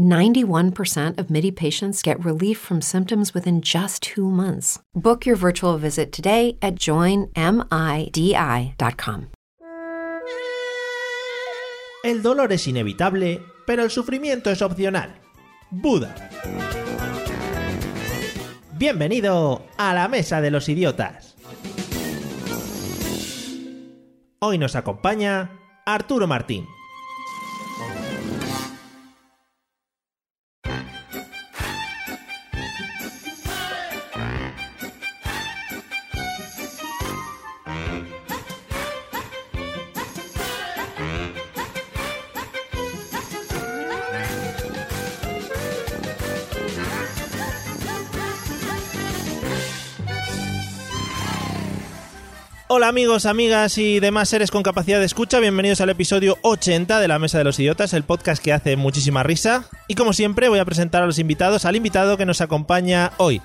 91% of MIDI patients get relief from symptoms within just two months. Book your virtual visit today at joinmidi.com. El dolor es inevitable, pero el sufrimiento es opcional. Buda. Bienvenido a la Mesa de los Idiotas. Hoy nos acompaña Arturo Martín. Hola amigos, amigas y demás seres con capacidad de escucha, bienvenidos al episodio 80 de la Mesa de los Idiotas, el podcast que hace muchísima risa. Y como siempre voy a presentar a los invitados, al invitado que nos acompaña hoy.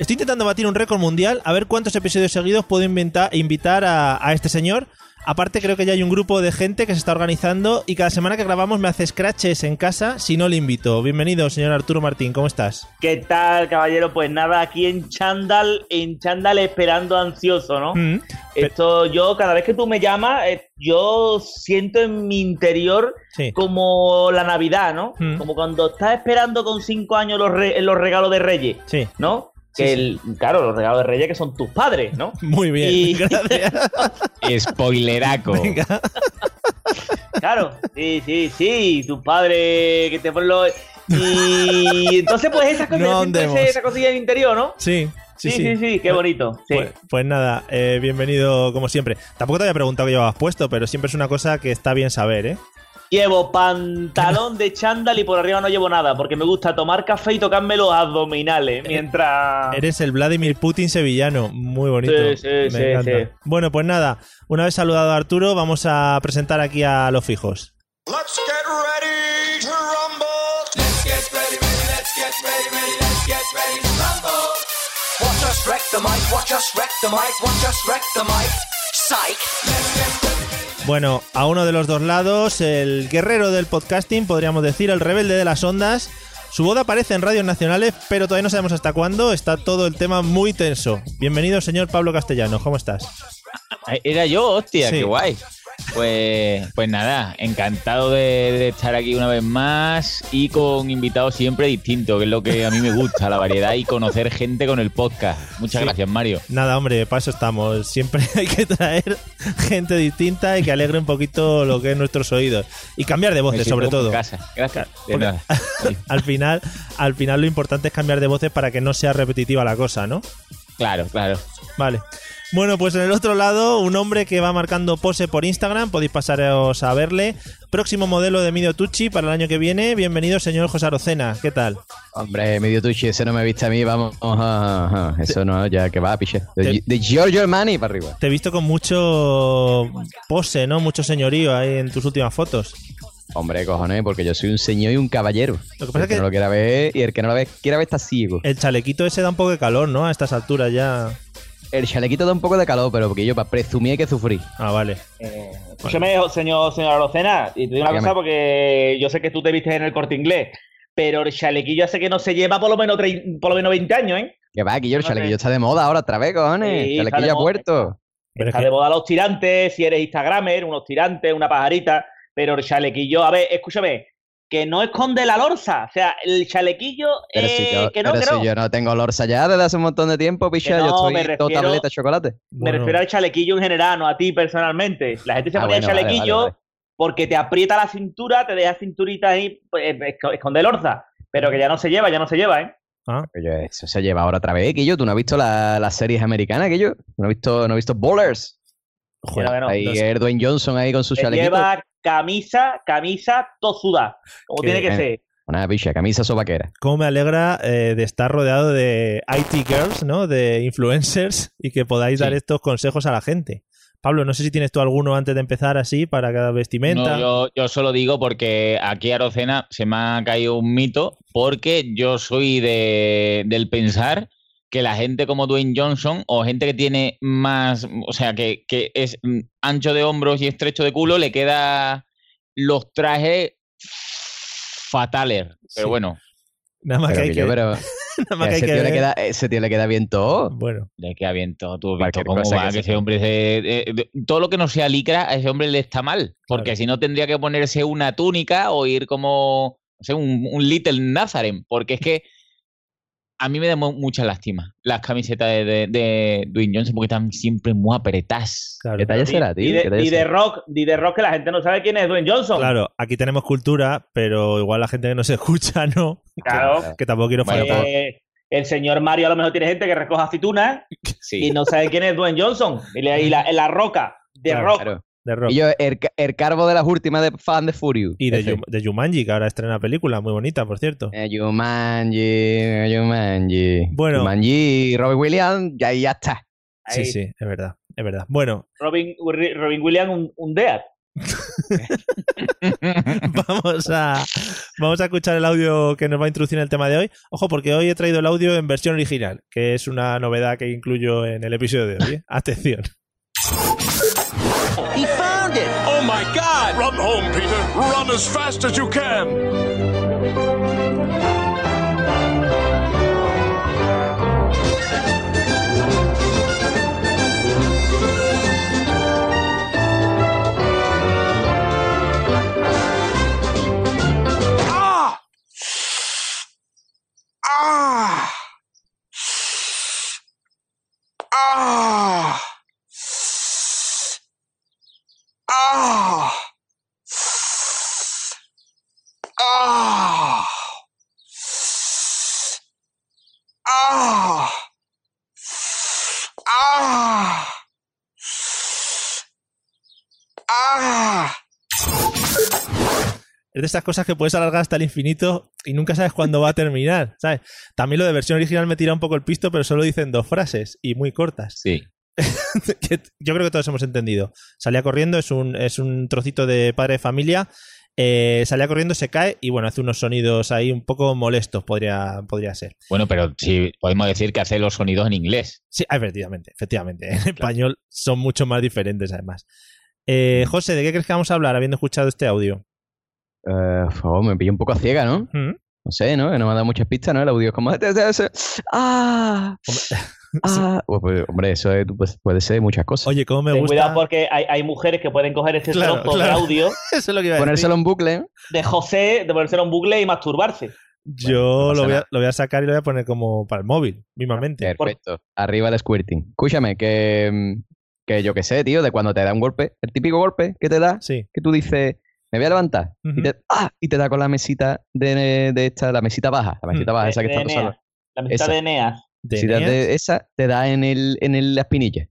Estoy intentando batir un récord mundial, a ver cuántos episodios seguidos puedo invitar a este señor. Aparte creo que ya hay un grupo de gente que se está organizando y cada semana que grabamos me hace scratches en casa si no le invito. Bienvenido, señor Arturo Martín, ¿cómo estás? ¿Qué tal, caballero? Pues nada, aquí en Chandal, en Chandal esperando ansioso, ¿no? Mm. Esto yo, cada vez que tú me llamas, eh, yo siento en mi interior Sí. como la Navidad, ¿no? Mm. Como cuando estás esperando con cinco años los, re- los regalos de Reyes, Sí, ¿no? Que sí. el- claro, los regalos de Reyes que son tus padres, ¿no? muy bien, Y- gracias. Spoileraco. Venga. Claro, sí, sí, sí, tus padres que te ponen los... Y entonces, pues esas cosas, No ese- esa cosilla en el interior, ¿no? Sí, sí, Sí, sí, sí, qué bonito. Sí. Pues, pues nada, eh, bienvenido como siempre. Tampoco te había preguntado qué llevabas puesto, pero siempre es una cosa que está bien saber, ¿eh? Llevo pantalón de chándal y por arriba no llevo nada, porque me gusta tomar café y tocarme los abdominales mientras... Eres el Vladimir Putin sevillano. Muy bonito. Sí, sí, Me sí, encanta. sí. Bueno, pues nada, una vez saludado a Arturo, vamos a presentar aquí a los fijos. Let's get ready to rumble. Let's get ready, ready, let's get ready, ready, let's get ready to rumble. Watch us wreck the mic, watch us wreck the mic, watch us wreck the mic. Psych. Let's get ready. Bueno, a uno de los dos lados, el guerrero del podcasting, podríamos decir, el rebelde de las ondas. Su boda aparece en radios nacionales, pero todavía no sabemos hasta cuándo. Está todo el tema muy tenso. Bienvenido, señor Pablo Castellano. ¿Cómo estás? Era yo, hostia, Sí. qué guay. Pues, pues nada, encantado de, de estar aquí una vez más y con invitados siempre distintos, que es lo que a mí me gusta, la variedad y conocer gente con el podcast. Muchas Sí. gracias, Mario. Nada, hombre, para eso estamos. Siempre hay que traer gente distinta y que alegre un poquito lo que es nuestros oídos. Y cambiar de voces, sobre en todo. casa. Gracias. De Porque- nada. Al final, al final lo importante es cambiar de voces para que no sea repetitiva la cosa, ¿no? Claro, claro. Vale. Bueno, pues en el otro lado, un hombre que va marcando pose por Instagram, podéis pasaros a verle. Próximo modelo de Midio Tucci para el año que viene. Bienvenido, señor José Arocena. ¿Qué tal? Hombre, medio tuchi, ese no me viste a mí, vamos. Eso no, ya que va, piche. De, de Giorgio Armani para arriba. Te he visto con mucho pose, ¿no? Mucho señorío ahí en tus últimas fotos. Hombre, cojones, porque yo soy un señor y un caballero. Lo que pasa el es que que- no lo quiera ver y el que no lo ve, quiera ver está ciego. El chalequito ese da un poco de calor, ¿no? A estas alturas ya. El chalequito da un poco de calor, pero porque yo para presumir que sufrir. Ah, vale. Eh, escúchame, señor, señor Arocena, y te digo una Dígame. cosa porque yo sé que tú te vistes en el corte inglés, pero el chalequillo hace que no se lleva por lo menos, por lo menos 20 años, ¿eh? Que va, que yo el No sé. chalequillo está de moda ahora otra vez, cojones. Sí, chalequillo ha moda. puerto. Pero es Está que- de moda los tirantes, si eres Instagramer, unos tirantes, una pajarita, pero el chalequillo, a ver, escúchame, que no esconde la lorza, o sea, el chalequillo, Pero, eh, si, yo, que no, pero no. si yo no tengo lorza ya desde hace un montón de tiempo, picha, no, yo estoy todo refiero- tableta de chocolate. Me bueno, refiero al chalequillo en general, no a ti personalmente. La gente se Ah, pone el bueno, chalequillo vale, vale. porque te aprieta la cintura, te deja cinturita ahí, pues, eh, esco- esconde el orza. Pero que ya no se lleva, ya no se lleva, ¿eh? ah, eso se lleva ahora otra vez, que yo. ¿Tú no has visto la- las series americanas, que yo? ¿No has visto, no has visto no. ahí Dwayne Johnson ahí con su chalequito. lleva camisa, camisa, tosuda, como tiene que eh, ser. Una picha, camisa sobaquera. Cómo me alegra eh, de estar rodeado de IT girls, ¿no? De influencers y que podáis Sí. dar estos consejos a la gente. Pablo, no sé si tienes tú alguno antes de empezar así para cada vestimenta. No, yo, yo solo digo porque aquí a Rocena se me ha caído un mito porque yo soy de, del pensar que la gente como Dwayne Johnson o gente que tiene más, o sea, que, que es mm, ancho de hombros y estrecho de culo, le queda los trajes fatales. Pero Sí. bueno, Nada más Pero que hay que que, yo, pero nada más que ese, que tío le queda, ese tío le queda bien todo. Bueno, le queda bien todo. Tú visto cómo va, que que, se ese hombre se- eh, de- todo lo que no sea licra a ese hombre le está mal. Porque Claro. si no tendría que ponerse una túnica o ir como no sé, un, un Little Nazareth. Porque es que a mí me da mu- mucha lástima las camisetas de, de, de Dwayne Johnson porque están siempre muy apretadas. claro. ¿Qué talla será, tío? Y ¿Qué de, y rock, y de rock que la gente no sabe quién es Dwayne Johnson. Claro, aquí tenemos cultura, pero igual la gente que nos escucha no. Claro. Que tampoco quiero Bueno, faltar. Eh, el señor Mario a lo mejor tiene gente que recoge aceitunas Sí. y no sabe quién es Dwayne Johnson. Y, la, y la- la roca de Claro, rock. Claro. De rock. Y yo, el, el carbo de las últimas de fan de Furious. Y de. Yum- de Jumanji, que ahora estrena película, muy bonita, por cierto. Eh, Jumanji, Jumanji. Bueno. Jumanji, Robert Williams, ya, ya está. Sí, Ahí. sí, es verdad, es verdad. Bueno, Robin, Robin Williams, un, un Dead. vamos a, vamos a escuchar el audio que nos va a introducir en el tema de hoy. Ojo, porque hoy he traído el audio en versión original, que es una novedad que incluyo en el episodio de hoy. ¿eh? Atención. My god! Run home, Peter! Run as fast as you can! Es de estas cosas que puedes alargar hasta el infinito y nunca sabes cuándo va a terminar, ¿sabes? También lo de versión original me tira un poco el pisto, pero solo dicen dos frases y muy cortas. Sí. yo creo que todos hemos entendido. Salía corriendo, es un, es un trocito de padre de familia. eh, salía corriendo, se cae y bueno, hace unos sonidos ahí un poco molestos, podría, podría ser. Bueno, pero sí, podemos decir que hace los sonidos en inglés. Sí, ah, efectivamente, efectivamente. En español son mucho más diferentes además. Eh, José, ¿de qué crees que vamos a hablar habiendo escuchado este audio? Eh, favor, me pilla un poco a ciega, ¿no? ¿Mm? No sé, ¿no? Que no me ha dado muchas pistas, ¿no? El audio es como... ¡Ah! ¡Ah! Pues, pues, hombre, eso es- pues, puede ser muchas cosas. Oye, ¿cómo me Ten gusta? cuidado porque hay, hay mujeres que pueden coger este Claro, trozo claro. de audio Eso es lo que iba a decir. Ponérselo en bucle, ¿eh? de José, de ponérselo en bucle y masturbarse. Yo no lo, voy a, lo voy a sacar y lo voy a poner como para el móvil, mismamente. Perfecto. Arriba el squirting. Escúchame, que, mm, que yo qué sé, tío, de cuando te da un golpe, el típico golpe que te da, Sí. que tú dices, me voy a levantar, y, te, ¡ah! y te da con la mesita de, de esta, la mesita baja, la mesita Mm. baja, De- esa que de está pasando. La Esa. de Eneas. ¿De Si de esa, te da en el, en el, la espinilla.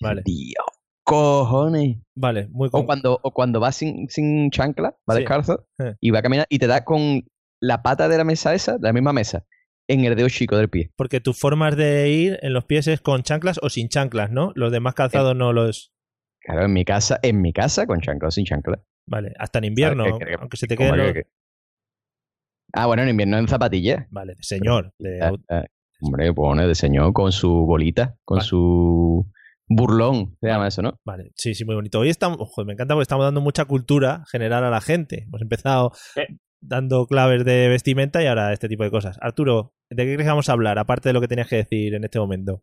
Vale, Dios, cojones. vale, muy O con- cuando, o cuando vas sin, sin chancla, va Sí. descalzo, Eh. y va a caminar, y te da con la pata de la mesa esa, de la misma mesa, en el dedo chico del pie. Porque tus formas de ir en los pies es con chanclas o sin chanclas, ¿no? Los demás calzados no los... Claro, en mi casa, en mi casa, con chancla o sin chancla. Vale, hasta en invierno, ¿Sabes qué- qué- aunque se te ¿Cómo queden que- los... que- Ah, bueno, en invierno en zapatillas. Vale, de señor. de Ah, ah, hombre, pone de señor con su bolita, con Vale. su burlón, se llama eso, ¿no? Vale, sí, sí, muy bonito. Hoy estamos, ojo, me encanta porque estamos dando mucha cultura general a la gente. Hemos empezado Sí. dando claves de vestimenta y ahora este tipo de cosas. Arturo, ¿de qué crees que vamos a hablar? Aparte de lo que tenías que decir en este momento.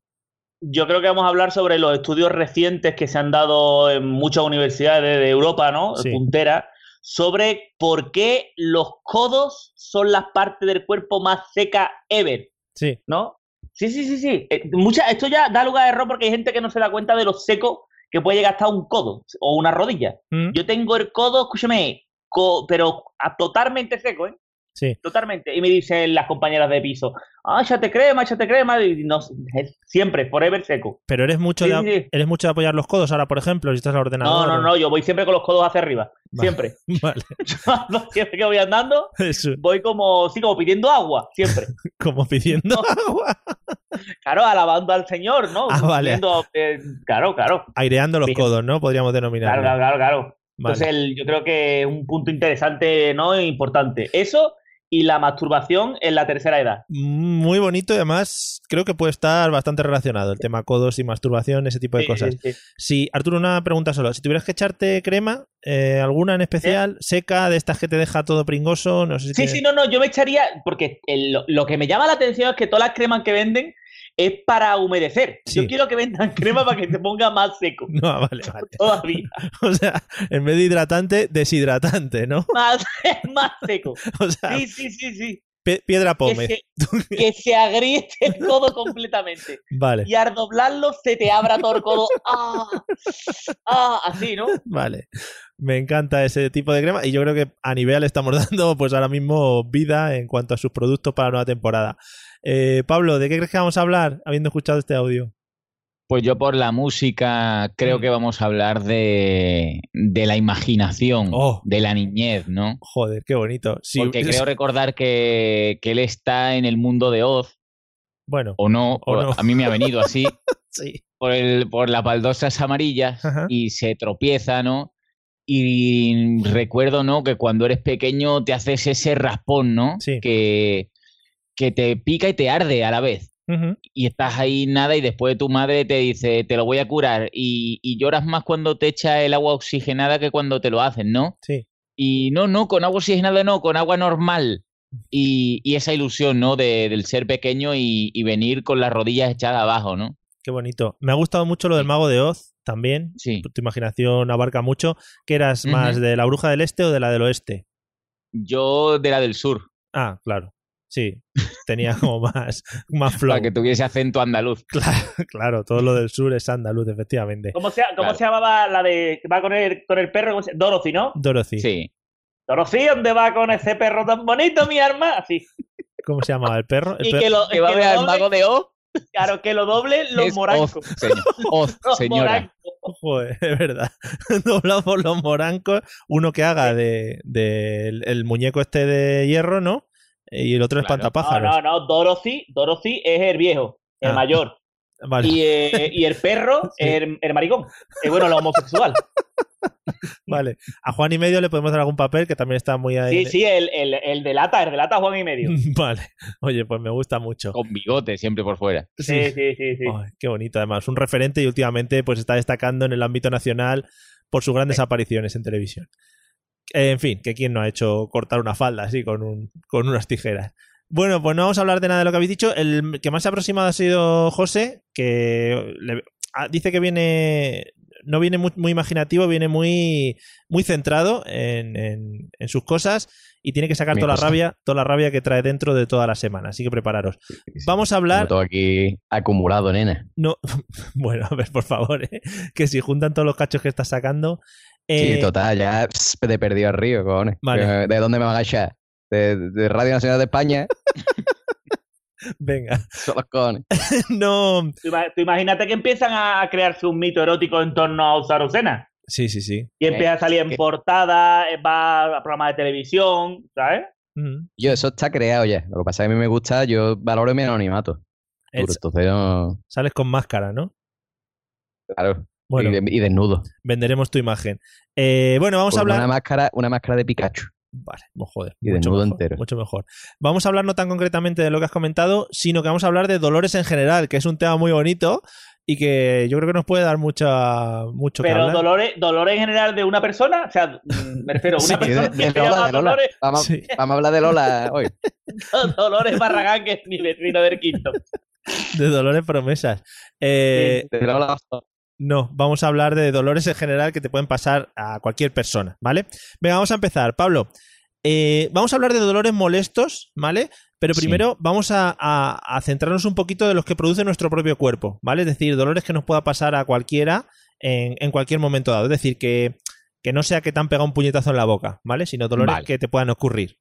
Yo creo que vamos a hablar sobre los estudios recientes que se han dado en muchas universidades de Europa, ¿no? Sí. Punteras, sobre por qué los codos son las partes del cuerpo más seca ever, Sí, ¿no? Sí, sí, sí, sí. Eh, mucha, esto ya da lugar a error porque hay gente que no se da cuenta de lo seco que puede llegar hasta un codo o una rodilla. ¿Mm? Yo tengo el codo, escúchame, co- pero a- totalmente seco, ¿eh? Sí. Totalmente. Y me dicen las compañeras de piso, ah, échate crema, échate crema. Y no, siempre, forever seco. Pero eres mucho, Sí, de, sí, eres mucho de apoyar los codos ahora, por ejemplo, si estás al No, ordenador. no, o- no, yo voy siempre con los codos hacia arriba. Vale. Siempre. Vale, siempre que voy andando, eso, voy como, sí, como pidiendo agua, siempre. como pidiendo agua. claro, alabando al Señor, ¿no? Ah, vale. Eh, claro, claro. Aireando los codos, ¿no? Podríamos denominarlo. claro, claro, claro. Vale. Entonces, el- yo creo que es un punto interesante, ¿no? E importante. Eso y la masturbación en la tercera edad. Muy bonito y además creo que puede estar bastante relacionado el tema codos y masturbación, ese tipo de Sí, cosas. sí, sí. Sí, Arturo, una pregunta solo. Si tuvieras que echarte crema, eh, ¿alguna en especial? ¿Seca? ¿De estas que te deja todo pringoso? No sé si Sí, te- sí, no, no, yo me echaría, porque el- lo que me llama la atención es que todas las cremas que venden es para humedecer. Sí. Yo quiero que vendan crema para que se ponga más seco. No, vale, vale. Todavía. O sea, en vez de hidratante, deshidratante, ¿no? Más, más seco. O sea, Sí, sí, sí, sí. piedra Que pómez. se, que se agriete el codo completamente. Vale, Y al doblarlo se te abra todo el codo. ¡Ah! ¡Ah! Así, ¿no? vale. Me encanta ese tipo de crema y yo creo que a nivel estamos dando pues ahora mismo vida en cuanto a sus productos para la nueva temporada. Eh, Pablo, ¿de qué crees que vamos a hablar habiendo escuchado este audio? Pues yo por la música creo Mm. que vamos a hablar de, de la imaginación, Oh. de la niñez, ¿no? Joder, qué bonito. Sí, Porque es- creo recordar que, que él está en el mundo de Oz, Bueno, o no, O o- no. a mí me ha venido así, sí. por, el, por las baldosas amarillas Ajá. y se tropieza, ¿no? Y recuerdo, ¿no? Que cuando eres pequeño te haces ese raspón, ¿no? Sí. Que, que te pica y te arde a la vez. Y estás ahí nada y después tu madre te dice, te lo voy a curar. Y, y lloras más cuando te echa el agua oxigenada que cuando te lo hacen, ¿no? Sí. Y no, no, con agua oxigenada no, con agua normal. Y, y esa ilusión, ¿no? De, del ser pequeño y, y venir con las rodillas echadas abajo, ¿no? Qué bonito. Me ha gustado mucho lo del mago de Oz también. Sí. Tu imaginación abarca mucho. ¿Que eras más de la bruja del este o de la del oeste? Yo de la del sur, Ah, claro. Sí. Tenía como más, más flow. para que tuviese acento andaluz. Claro, claro, todo lo del sur es andaluz, efectivamente. ¿Cómo se, cómo Claro. se llamaba la de que va con el, con el perro? ¿Cómo se- Dorothy, ¿no? Dorothy. Sí. Dorothy, ¿dónde va con ese perro tan bonito, mi arma? Así. ¿Cómo se llamaba el perro? El Y que lo, Que va a ver al mago de Oz. claro, que lo doble los es morancos. Oz, señor. Oz, Los señora. morancos. Joder, es verdad. Doblado por los morancos. Uno que haga de, de el, el muñeco este de hierro, ¿no? Y el otro Claro. No, espantapájaros. no, no. Dorothy, Dorothy es el viejo, el Ah. mayor. Vale, Y, eh, y el perro Sí. es el, el maricón. Eh, bueno, el homosexual. vale. A Juan y medio le podemos dar algún papel que también está muy ahí. Sí, sí, el, el, el de lata, el de lata Juan y medio. Vale. Oye, pues me gusta mucho. Con bigote siempre por fuera. Sí, sí, sí, sí. Qué bonito, además. Un referente y últimamente pues está destacando en el ámbito nacional por sus grandes apariciones en televisión. Eh, en fin, que quién no ha hecho cortar una falda así con, un, con unas tijeras. Bueno, pues no vamos a hablar de nada de lo que habéis dicho. El que más se ha aproximado ha sido José, que le- ah, dice que viene. No viene muy, muy imaginativo, viene muy, muy centrado en, en- en sus cosas y tiene que sacar Mi toda la rabia, toda la rabia que trae dentro de toda la semana. Así que prepararos. Vamos a hablar. Todo aquí acumulado, nena. No, bueno, a ver, por favor, ¿eh? que si juntan todos los cachos que estás sacando. Sí, eh, total, ya pss, te he perdido al río, cojones. Vale. ¿De dónde me van a echar? ¿De, de Radio Nacional de España? venga, Son los cojones. no. Tú, tú imagínate que empiezan a crearse un mito erótico en torno a Sarucena. Sí, sí, sí. Y empieza a salir en que- portada, eh, va a programas de televisión, ¿sabes? Yo, eso está creado ya. Lo que pasa es que a mí me gusta, yo valoro mi anonimato. Entonces no. sales con máscara, ¿no? Claro. Bueno, y, de- y desnudo. venderemos tu imagen. Eh, bueno, vamos a hablar. una máscara, una máscara de Pikachu. Vale, oh, joder, Y mucho desnudo mejor, entero. mucho mejor. Vamos a hablar no tan concretamente de lo que has comentado, sino que vamos a hablar de dolores en general, que es un tema muy bonito y que yo creo que nos puede dar mucha, mucho que Pero hablar. dolores, dolores en general de una persona, o sea, mm, me refiero a una Sí, persona de, que de se Lola, de Lola. Dolores, Vamos, Sí. vamos a hablar de Lola hoy. Dolores Barragán, que es mi vecino del quinto. De dolores promesas. Eh, De Lola. No, vamos a hablar de dolores en general que te pueden pasar a cualquier persona, ¿vale? Venga, vamos a empezar. Pablo, eh, vamos a hablar de dolores molestos, ¿vale? Pero Sí. primero vamos a, a- a centrarnos un poquito de los que produce nuestro propio cuerpo, ¿vale? Es decir, dolores que nos pueda pasar a cualquiera en, en cualquier momento dado. Es decir, que, que no sea que te han pegado un puñetazo en la boca, ¿vale? Sino dolores Vale. que te puedan ocurrir.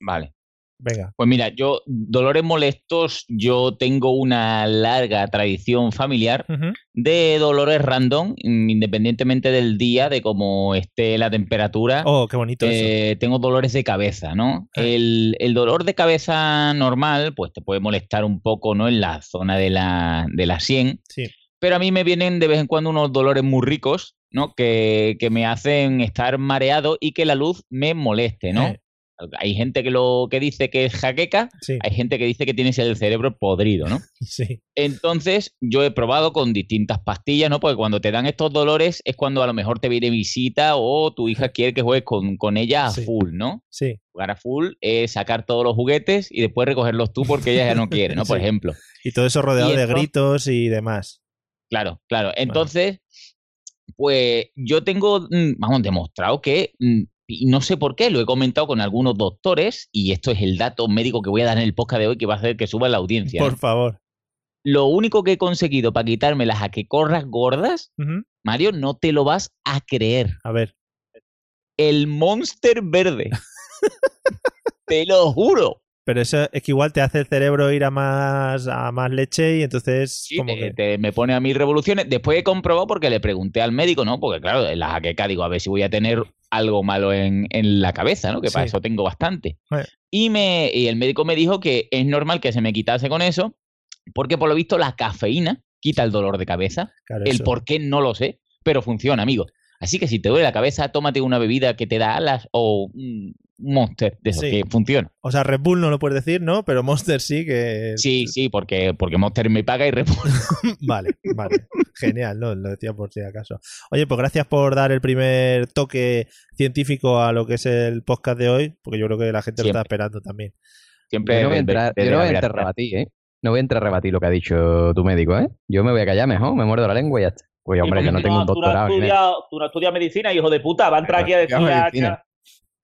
Vale. Venga. Pues mira, yo, dolores molestos, yo tengo una larga tradición familiar de dolores random, mm, independientemente del día, de cómo esté la temperatura. Oh, qué bonito eso. Eh, tengo dolores de cabeza, ¿no? Ah. El, el dolor de cabeza normal, pues te puede molestar un poco, ¿no? En la zona de la, de la sien, Sí. pero a mí me vienen de vez en cuando unos dolores muy ricos, ¿no? Que, que me hacen estar mareado y que la luz me moleste, ¿no? Eh. Hay gente que lo que dice que es jaqueca, Sí, hay gente que dice que tienes el cerebro podrido, ¿no? sí. Entonces, yo he probado con distintas pastillas, ¿no? Porque cuando te dan estos dolores es cuando a lo mejor te viene visita o tu hija quiere que juegues con, con ella a Sí. full, ¿no? Sí. Jugar a full es sacar todos los juguetes y después recogerlos tú porque ella ya no quiere, ¿no? Por ejemplo. Y todo eso rodeado de gritos y demás. Claro, claro. Entonces, pues yo tengo, mm, vamos, demostrado que, mm, y no sé por qué, lo he comentado con algunos doctores, y esto es el dato médico que voy a dar en el podcast de hoy que va a hacer que suba la audiencia. ¿no? Por favor. Lo único que he conseguido para quitarme las a que corras gordas. Mario, no te lo vas a creer. A ver. El monster verde. te lo juro. Pero eso es que igual te hace el cerebro ir a más, a más leche y entonces Sí, como te- que... te- me pone a mil revoluciones. Después he comprobado porque le pregunté al médico, ¿no? Porque claro, en la jaqueca digo, a ver si voy a tener algo malo en, en la cabeza, ¿no? Que para eso tengo bastante. Eh. Y, me, y el médico me dijo que es normal que se me quitase con eso, porque por lo visto la cafeína quita el dolor de cabeza. claro, El eso. por qué no lo sé, pero funciona, amigo. Así que si te duele la cabeza, tómate una bebida que te da alas o un monster de esos Sí. que funciona. O sea, Red Bull no lo puedes decir, ¿no? Pero Monster sí que... Sí, sí, porque, porque Monster me paga y Red Bull. Vale, vale. Genial, ¿no? Lo decía por si acaso. Oye, pues gracias por dar el primer toque científico a lo que es el podcast de hoy, porque yo creo que la gente lo está Siempre. esperando también. Siempre Yo no voy a entrar, no voy a entrar a rebatir, ¿eh? No voy a entrar a rebatir lo que ha dicho tu médico, ¿eh? Yo me voy a callar mejor, me muerdo la lengua y ya está. Oye, hombre, Y yo no tengo un tú tú no doctorado. estudiado- Tú no estudias medicina, hijo de puta. Va a entrar aquí a decir Estudiado a- medicina.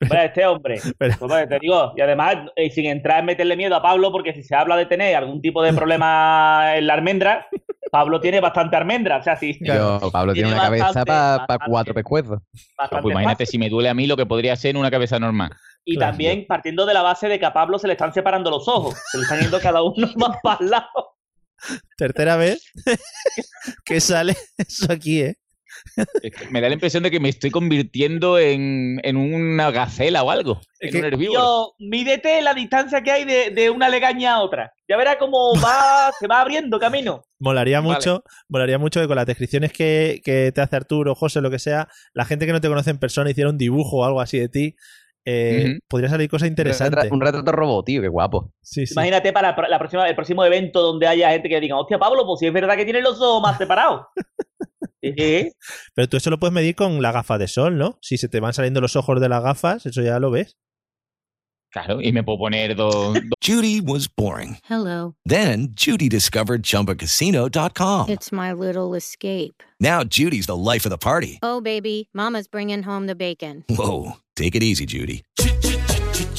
Hombre, este hombre. Pero- Pues, te digo, y además, eh, sin entrar en meterle miedo a Pablo, porque si se habla de tener algún tipo de problema en la almendra, Pablo tiene bastante almendra. O sea, sí. Yo, Pablo tiene Tiene una cabeza para cuatro pescuezos. Pues imagínate fácil. si me duele a mí lo que podría ser en una cabeza normal. Y Claro. también partiendo de la base de que a Pablo se le están separando los ojos. Se le están yendo cada uno más para el lado. Tercera vez que sale eso aquí, ¿eh? Me da la impresión de que me estoy convirtiendo en, en una gacela o algo. Es en que- un herbívoro. Tío, mídete la distancia que hay de, de una legaña a otra. Ya verás cómo va, se va abriendo camino. Molaría Vale. mucho, molaría mucho que con las descripciones que, que te hace Arturo, José, lo que sea, la gente que no te conoce en persona hiciera un dibujo o algo así de ti. eh. Podría salir cosa interesante. Un retrato robot, tío, qué guapo. Sí, sí. Imagínate para la próxima, el próximo evento donde haya gente que diga, hostia, Pablo, pues si es verdad que tiene los ojos más separados. Pero tú eso lo puedes medir con la gafa de sol, ¿no? Si se te van saliendo los ojos de las gafas, eso ya lo ves. Claro, y me puedo poner dos, Judy was boring. Hello. Then Judy discovered ChumbaCasino.com. It's my little escape. Now Judy's the life of the party. Oh, baby, Mama's bringing home the bacon. Whoa, take it easy, Judy.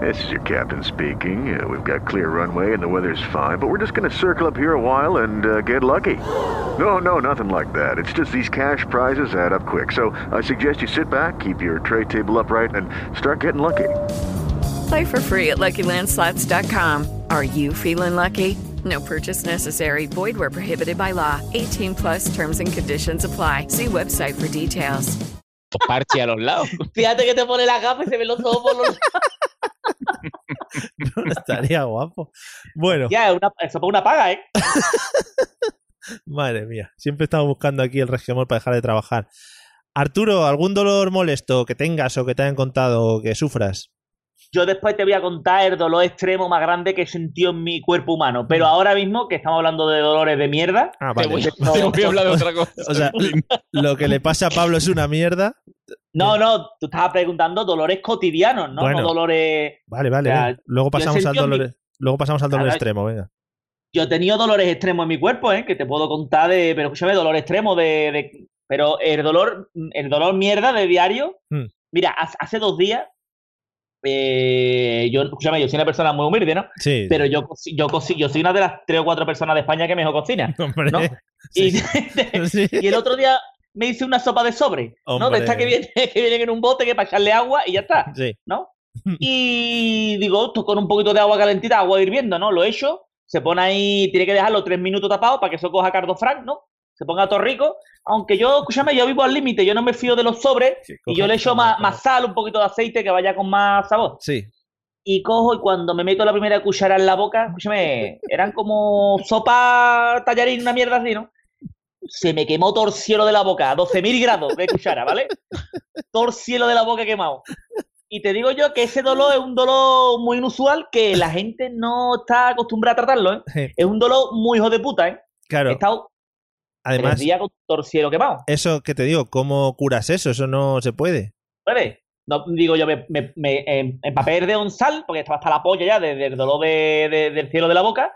This is your captain speaking. Uh, we've got clear runway and the weather's fine, but we're just going to circle up here a while and uh, get lucky. No, no, nothing like that. It's just these cash prizes add up quick. So I suggest you sit back, keep your tray table upright, and start getting lucky. Play for free at LuckyLandSlots.com. Are you feeling lucky? No purchase necessary. Void where prohibited by law. 18 plus terms and conditions apply. See website for details. parches a los lados. Fíjate que te pone la gafa y se ven los ojos por los Estaría guapo. Bueno, Ya, una, eso para una paga, ¿eh? madre mía. Siempre estamos buscando aquí el resquemor para dejar de trabajar. Arturo, ¿algún dolor molesto que tengas o que te hayan contado o que sufras? Yo después te voy a contar el dolor extremo más grande que he sentido en mi cuerpo humano. Pero ahora mismo, que estamos hablando de dolores de mierda, Ah, Te voy, No, te voy a hablar de otra cosa. O sea, lo que le pasa a Pablo es una mierda. No, no, tú estabas preguntando dolores cotidianos, ¿no? Bueno. No dolores. Vale, vale. O sea, venga. Luego pasamos al mi- dolor. Luego pasamos al dolor Claro, extremo, venga. Yo he tenido dolores extremos en mi cuerpo, ¿eh? Que te puedo contar de. Pero escúchame, dolor extremo de, de Pero el dolor, el dolor mierda de diario. Mm. Mira, hace, dos días. eh, yo, escúchame, yo soy una persona muy humilde, ¿no? Sí. Pero yo, yo, yo soy una de las tres o cuatro personas de España que mejor cocina. Hombre. ¿no? Y, Sí. y el otro día me hice una sopa de sobre, ¿no? De estas que, viene, que vienen en un bote que para echarle agua y ya está, Sí. ¿no? Y digo, esto con un poquito de agua calentita, agua hirviendo, ¿no? Lo he hecho, se pone ahí, tiene que dejarlo tres minutos tapado para que eso coja cardo frank, ¿no? Se ponga todo rico. Aunque yo, escúchame, yo vivo al límite, yo no me fío de los sobres y yo le echo más, más sal, un poquito de aceite que vaya con más sabor. Sí. Y cojo y cuando me meto la primera cuchara en la boca, escúchame, eran como sopa tallarín, una mierda así, ¿no? Se me quemó todo el cielo de la boca, a 12.000 grados de cuchara, ¿vale? Todo el cielo de la boca quemado. Y te digo yo que ese dolor es un dolor muy inusual que la gente no está acostumbrada a tratarlo, ¿eh? Sí. Es un dolor muy hijo de puta, ¿eh? Claro. He estado Además, tres días con todo el cielo quemado. eso que te digo, ¿cómo curas eso? Eso no se puede. ¿Puede? No, digo yo, me, me, me em- empapé de un sal, porque estaba hasta la polla ya de- del dolor de- de- del cielo de la boca.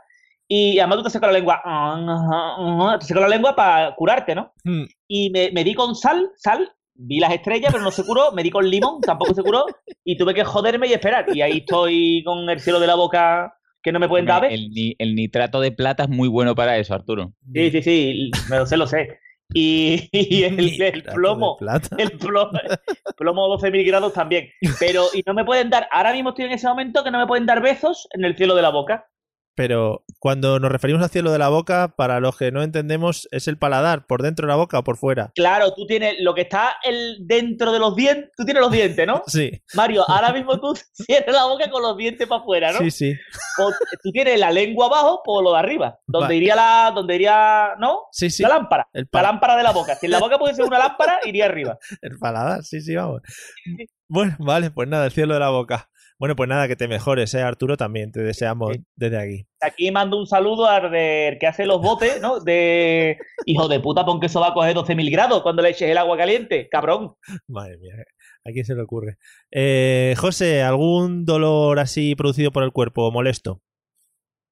Y además tú te secas la lengua. Te secas la lengua para curarte, ¿no? Mm. Y me, me di con sal, sal, vi las estrellas, pero no se curó. Me di con limón, tampoco se curó. Y tuve que joderme y esperar. Y ahí estoy con el cielo de la boca que no me pueden dar. El, el nitrato de plata es muy bueno para eso, Arturo. Sí, sí, sí, me lo sé, lo sé. Y, y el, plomo, el plomo, plomo 12.000 grados también. Pero, y no me pueden dar, ahora mismo estoy en ese momento que no me pueden dar besos en el cielo de la boca. Pero cuando nos referimos al cielo de la boca, para los que no entendemos, es el paladar, por dentro de la boca o por fuera. Claro, tú tienes lo que está el, dentro de los dientes, tú tienes los dientes, ¿no? Sí, Mario, ahora mismo tú cierras la boca con los dientes para afuera, ¿no? sí, sí. O tú tienes la lengua abajo por lo de arriba, donde iría la, donde iría, ¿no? Sí, sí. La lámpara, El la pa- lámpara de la boca. Si en la boca puede ser una lámpara, iría arriba. El paladar, sí, sí, vamos. Bueno, vale, pues nada, el cielo de la boca. Bueno, pues nada, que te mejores, ¿eh, Arturo? También te deseamos Sí. desde aquí. Aquí mando un saludo al del que hace los botes, ¿no? De hijo de puta, pon que eso va a coger 12.000 grados cuando le eches el agua caliente, cabrón. Madre mía, ¿a quién se le ocurre? Eh, José, ¿algún dolor así producido por el cuerpo molesto?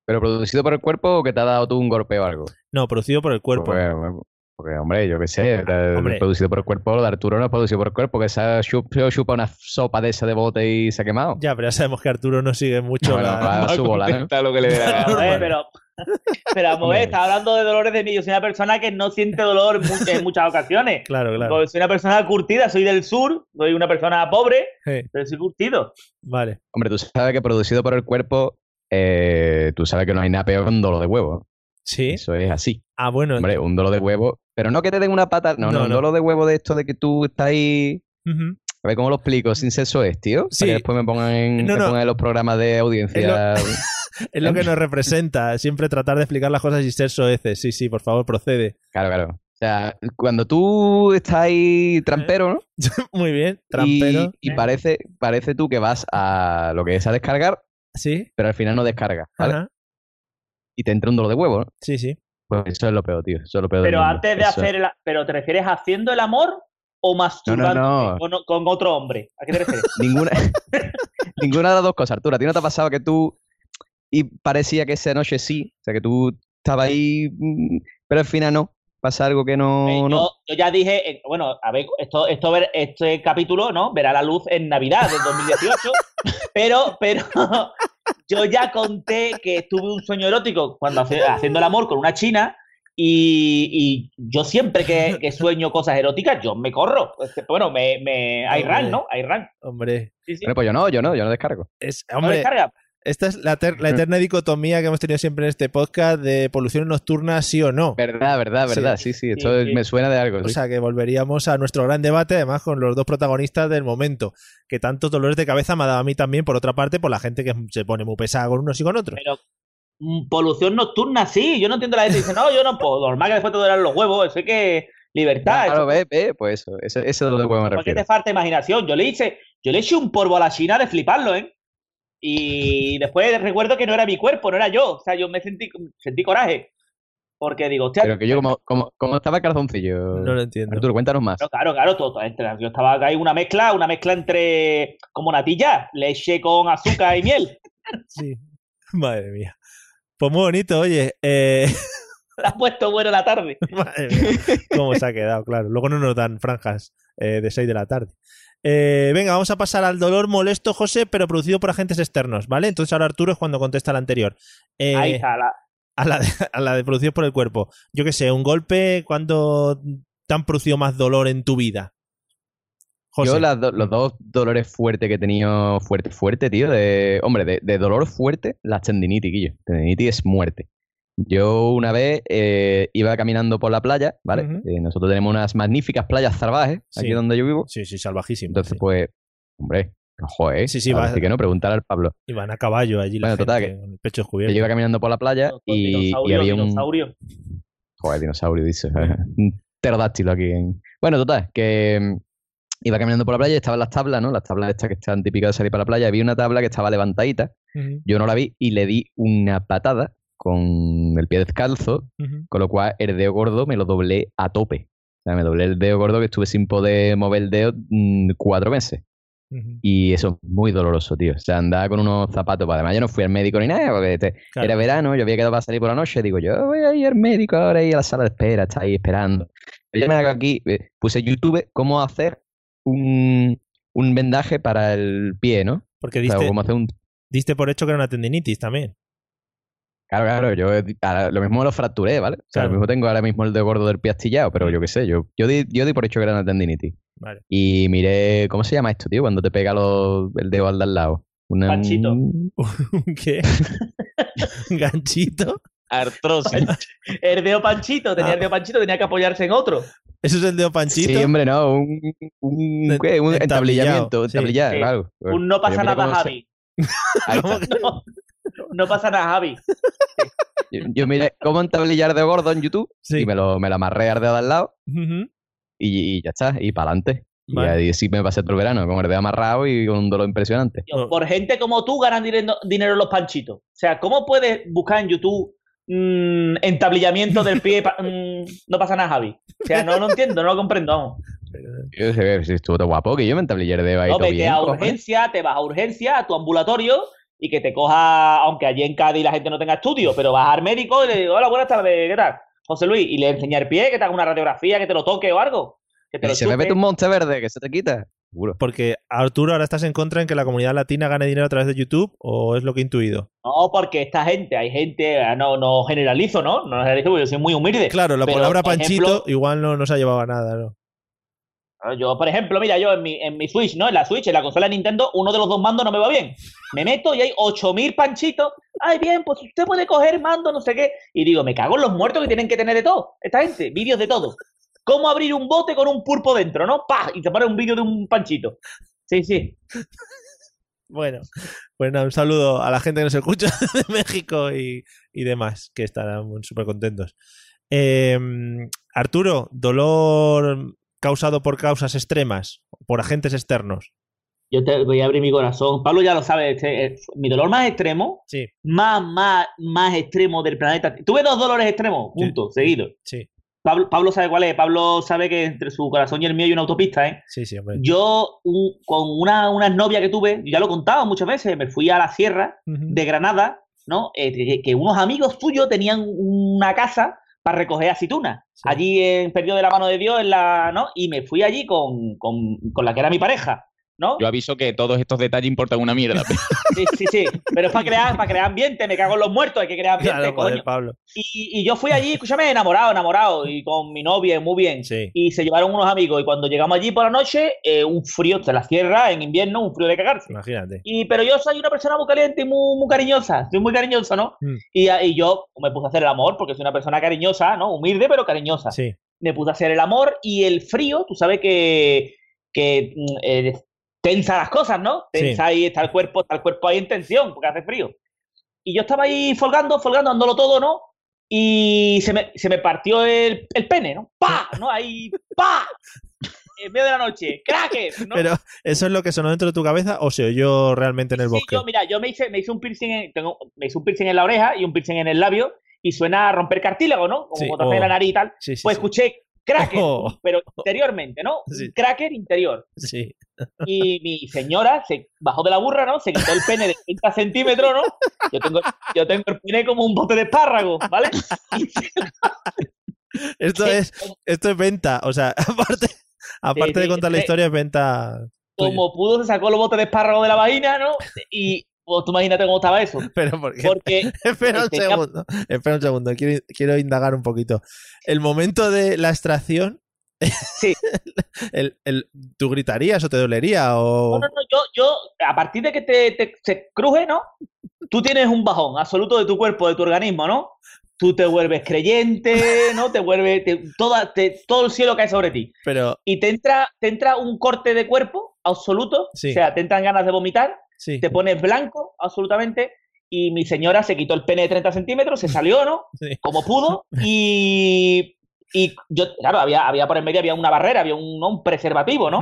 ¿Pero producido por el cuerpo o que te ha dado tú un golpe o algo? No, producido por el cuerpo. Porque, porque, hombre, yo qué sé, eh, Hombre. producido por el cuerpo, lo de Arturo no es producido por el cuerpo, que se ha chup- chupa una sopa de esa de bote y se ha quemado. Ya, pero ya sabemos que Arturo no sigue mucho Bueno, la- su bola, ¿no? Lo que le dé la gana. Joder, pero, pero vamos a ver, está hablando de dolores de mí. Yo soy una persona que no siente dolor en mu- en muchas ocasiones. Claro, claro. Porque Soy una persona curtida, soy del sur, soy una persona pobre, Sí, pero soy curtido. vale. Hombre, tú sabes que producido por el cuerpo, eh, tú sabes que no hay nada peor que un dolor de huevo. Sí. Eso es así. Ah, bueno. Hombre, un dolor de huevo. Pero no que te den una pata. No, no, No, dolor de huevo de esto de que tú estás ahí. A ver cómo lo explico sin sexo es, tío. Sí. Para que después me pongan en, No, me no. pongan en los programas de audiencia. Es lo que nos representa, siempre tratar de explicar las cosas y ser soeces. Sí, sí, por favor, procede. Claro, claro. O sea, cuando tú estás ahí trampero, ¿no? Muy bien, trampero. y parece, parece tú que vas a lo que es a descargar, Sí, pero al final no descargas, ¿vale? ajá. Y te entra un dolor de huevo, ¿no? Sí, sí. Pues eso es lo peor, tío. Eso es lo peor del Pero antes de Eso. hacer el... ¿Pero te refieres haciendo el amor o masturbando no. Con, con otro hombre? ¿A qué te refieres? Ninguna, ninguna de las dos cosas, Arturo. ¿A ti no te ha pasado que tú y parecía que esa noche sí? O sea, que tú estabas ahí, mm, pero al final no. Pasa algo que no... Eh, no. yo, yo ya dije, eh, bueno, a ver, esto, esto este capítulo, ¿no? Verá la luz en Navidad del 2018, pero, pero yo ya conté que tuve un sueño erótico cuando hace- haciendo el amor con una china y, y yo siempre que, que sueño cosas eróticas, yo me corro. Bueno, me, me, hay run, ¿no? Hay run. Hombre, Sí, sí. Bueno, pues yo no, yo no, yo no descargo. es, ¿No hombre, descarga? Esta es la, ter- la eterna dicotomía que hemos tenido siempre en este podcast de polución nocturna, sí o no. Verdad, verdad, verdad. Sí, sí, esto Sí, sí. me suena de algo. O sí. sea que volveríamos a nuestro gran debate, además con los dos protagonistas del momento, que tantos dolores de cabeza me ha dado a mí también, por otra parte, por la gente que se pone muy pesada con unos y con otros. Pero mm, polución nocturna, sí. Yo no entiendo la gente que dice, no, yo no puedo. Normal que después te duelen los huevos. Eso es que libertad. Claro, eso- ve, ve, pues eso, ese, ese es lo que me ¿Por qué refiero. te falta imaginación? Yo le hice, yo le eché un polvo a la China de fliparlo, ¿eh? Y después recuerdo que no era mi cuerpo, no era yo. O sea, yo me sentí, sentí coraje. Porque digo, hostia, Pero que yo, como, como, como estaba el calzoncillo. No lo entiendo. Arturo, cuéntanos más. claro, claro, claro, todo, todo, entre- yo estaba hay una mezcla, una mezcla entre como natilla, leche con azúcar y miel. Sí. Madre mía. Pues muy bonito, oye. eh, Te has puesto bueno la tarde. Madre mía, cómo se ha quedado, claro. Luego no nos dan franjas eh, de 6 de la tarde. Eh, venga, vamos a pasar al dolor molesto, José, pero producido por agentes externos, ¿vale? Entonces ahora Arturo es cuando contesta la anterior. Eh, Ahí está, la, a, la de, a la de producido por el cuerpo. Yo qué sé, un golpe, ¿cuándo te han producido más dolor en tu vida? José. Yo do- los dos dolores fuertes que he tenido, fuerte, fuerte, tío, de, hombre, de, de dolor fuerte, la tendinitis, Guillo. Tendinitis es muerte. Yo una vez eh, iba caminando por la playa, ¿vale? Eh, nosotros tenemos unas magníficas playas salvajes aquí donde yo vivo. Sí, sí, salvajísimo. Entonces, sí. pues, hombre, ojo, ¿eh? Sí, sí, Ahora va- sí que no, preguntar al Pablo. Iban a caballo allí la Bueno, total, gente, que- con el pecho Yo descubierto. iba caminando por la playa con y, y dinosaurio, había un... dinosaurio. Joder, dinosaurio, dice. Un pterodáctilo aquí. En... Bueno, total, que mm, iba caminando por la playa y estaban las tablas, ¿no? Las tablas estas que están típicas de salir para la playa. Había una tabla que estaba levantadita. Yo no la vi y le di una patada con el pie descalzo, con lo cual el dedo gordo me lo doblé a tope. O sea, me doblé el dedo gordo que estuve sin poder mover el dedo mm, cuatro meses. Y eso es muy doloroso, tío. O sea, andaba con unos zapatos. Además, yo no fui al médico ni nada, porque te- Claro. era verano, yo había quedado para salir por la noche. Digo, yo voy a ir al médico ahora y a la sala de espera, está ahí esperando. Yo me hago aquí, eh, puse YouTube cómo hacer un, un vendaje para el pie, ¿no? Porque O sea, diste, cómo hacer un. diste por hecho que era una tendinitis también. Claro, claro, yo ahora lo mismo lo fracturé, ¿vale? O sea, Claro. lo mismo tengo ahora mismo el dedo gordo del pie astillado, pero yo qué sé, yo, yo, di, yo di por hecho que era una tendinitis. Vale. Y miré, ¿cómo se llama esto, tío? Cuando te pega los- el dedo al de al lado. Una- Panchito. un- ¿Qué? ¿Un ganchito? Artrosis. El dedo panchito, tenía Ah. el dedo panchito, tenía que apoyarse en otro. ¿Eso es el dedo panchito? Sí, hombre, no, un, ¿qué? un entablillado, entablillamiento, sí. entablillar, Sí. claro. Un no pasa nada, Javi. Ahí ¿Cómo está. No, no pasa nada, Javi. Yo, yo miré cómo entablillar de gordo en YouTube Sí. y me lo, me lo amarré al dedo de al lado y, y ya está, y para adelante. Y Vale. ahí sí me pasé todo el verano con el dedo amarrado y con un dolor impresionante. Por gente como tú ganan dinero, dinero los panchitos. O sea, ¿cómo puedes buscar en YouTube mm, entablillamiento del pie? pa- mm, no pasa nada, Javi. O sea, no lo entiendo, no lo comprendo. Vamos. Yo sé, si estuvo todo guapo, que yo me entablillé dedo ahí No, vete bien. a urgencia, te vas a urgencia, a tu ambulatorio y que te coja, aunque allí en Cádiz la gente no tenga estudio, pero vas al médico y le digo, hola, buenas tardes, ¿qué tal? José Luis, y le enseña el pie, que te haga una radiografía, que te lo toque o algo. Que te Y lo se mete un monte verde que se te quita. Seguro. Porque Arturo, ahora estás en contra en que la comunidad latina gane dinero a través de YouTube o es lo que he intuido. No, porque esta gente, hay gente, ah, no, no generalizo, ¿no? No generalizo porque yo soy muy humilde. Claro, la Pero, palabra panchito ejemplo- igual no nos ha llevado a nada, ¿no? Yo, por ejemplo, mira, yo en mi, en mi Switch, ¿no? En la Switch, en la consola de Nintendo, uno de los dos mandos no me va bien. Me meto y hay 8000 panchitos. Ay, bien, pues usted puede coger mando, no sé qué. Y digo, me cago en los muertos que tienen que tener de todo. Esta gente, vídeos de todo. ¿Cómo abrir un bote con un pulpo dentro, no? ¡Pah! Y te pone un vídeo de un panchito. Sí, sí. Bueno, pues nada, un saludo a la gente que nos escucha de México y, y demás, que estarán súper contentos. Eh, Arturo, dolor causado por causas extremas, por agentes externos. Yo te voy a abrir mi corazón. Pablo ya lo sabe. este, eh, mi dolor más extremo, Sí, más, más, más extremo del planeta. Tuve dos dolores extremos juntos, seguidos. sí, Pablo, Pablo sabe cuál es. Pablo sabe que entre su corazón y el mío hay una autopista, ¿eh? sí, sí, hombre. Yo, un- con una, una novia que tuve, ya lo he contado muchas veces, me fui a la sierra de Granada, ¿no? Eh, que, que unos amigos tuyos tenían una casa para recoger aceitunas. Sí. Allí en Perdido de la Mano de Dios, en la, ¿no? Y me fui allí con, con, con la que era mi pareja, ¿no? Yo aviso que todos estos detalles importan una mierda. Sí, sí, sí. Pero es para crear, para crear ambiente, me cago en los muertos, hay que crear ambiente, Claro, joder, coño. Pablo. Y, y yo fui allí, escúchame, enamorado, enamorado, y con mi novia, muy bien. Sí. Y se llevaron unos amigos, y cuando llegamos allí por la noche, eh, un frío, se la sierra en invierno, un frío de cagarse. Imagínate. Y, pero yo soy una persona muy caliente y muy, muy cariñosa, soy muy cariñoso, ¿no? Mm. Y, y yo me puse a hacer el amor, porque soy una persona cariñosa, ¿no? Humilde, pero cariñosa. Sí, Me puse a hacer el amor, y el frío, tú sabes que, que mm, eh, tensa las cosas, ¿no? Sí. Tensa ahí, está el cuerpo, está el cuerpo ahí en tensión, porque hace frío. Y yo estaba ahí folgando, folgando, dándolo todo, ¿no? Y se me, se me partió el, el pene, ¿no? ¡Pa! ¿No? Ahí, ¡pa! En medio de la noche, ¡crackers! ¿no? pero ¿eso es lo que sonó dentro de tu cabeza o se oyó realmente en el Sí, bosque? yo, mira, yo me hice, me hice un piercing en, tengo, me hice un piercing en la oreja y un piercing en el labio y suena a romper cartílago, ¿no? Como Sí, cuando oh. la nariz y tal. Sí, sí, Pues escuché cracker, Oh. pero interiormente, ¿no? Sí. Un cracker interior. Sí. Y mi señora se bajó de la burra, ¿no? Se quitó el pene de 30 centímetros, ¿no? Yo tengo, yo tengo el pene como un bote de espárrago, ¿vale? Esto es, esto es venta. O sea, aparte, aparte de sí, contar la es- historia, es venta. como pudo, se sacó los botes de espárrago de la vagina, ¿no? Y pues, tú imagínate cómo estaba eso. Pero porque. Porque Espera un segundo. Espera un segundo. Quiero, quiero indagar un poquito. El momento de la extracción. Sí. El, el- ¿Tú gritarías o te dolería? O... No, no, no, yo, yo, a partir de que te, te- se cruje, ¿no? Tú tienes un bajón absoluto de tu cuerpo, de tu organismo, ¿no? Tú te vuelves creyente, ¿no? Te vuelve, te- toda, te- todo el cielo cae sobre ti. Pero Y te entra, te entra un corte de cuerpo absoluto, Sí. o sea, te entran ganas de vomitar, sí. te pones blanco absolutamente, y mi señora se quitó el pene de 30 centímetros, se salió, ¿no? Sí. Como pudo, y, y yo, claro, había, había por en medio, había una barrera, había un, ¿no? un preservativo, ¿no?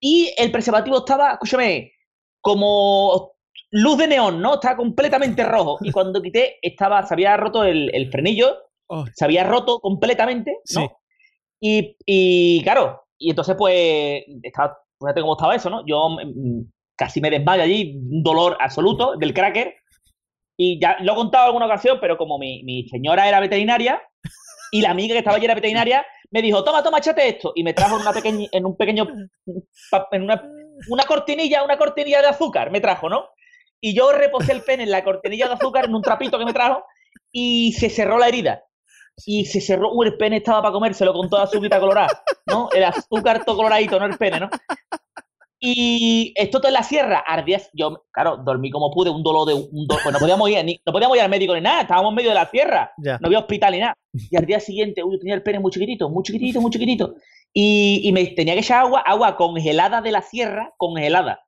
Y el preservativo estaba, escúchame, como luz de neón, ¿no? Estaba completamente rojo. Y cuando quité, estaba, se había roto el, el frenillo, Oh, se había roto completamente, ¿no? Sí. Y, y claro, y entonces pues, estaba, fíjate cómo estaba eso, ¿no? Yo mm, casi me desmayo allí, un dolor absoluto del cracker. Y ya lo he contado alguna ocasión, pero como mi, mi señora era veterinaria y la amiga que estaba allí era veterinaria, me dijo, toma, toma, échate esto. Y me trajo en, una pequeña, en un pequeño, en una, una cortinilla, una cortinilla de azúcar, me trajo, ¿no? Y yo reposé el pene en la cortinilla de azúcar, en un trapito que me trajo, y se cerró la herida. Y se cerró, uh, el pene estaba para comérselo con toda azúcar colorada, ¿no? El azúcar todo coloradito, no el pene, ¿no? Y esto todo en la sierra, ardía, yo, claro, dormí como pude, un dolor de un dolor, pues no podíamos ir, ni, no podíamos ir al médico ni nada, estábamos en medio de la sierra, Ya. no había hospital ni nada. Y al día siguiente, uy, yo tenía el pene muy chiquitito, muy chiquitito, muy chiquitito. Y, y me tenía que echar agua, agua congelada de la sierra, congelada.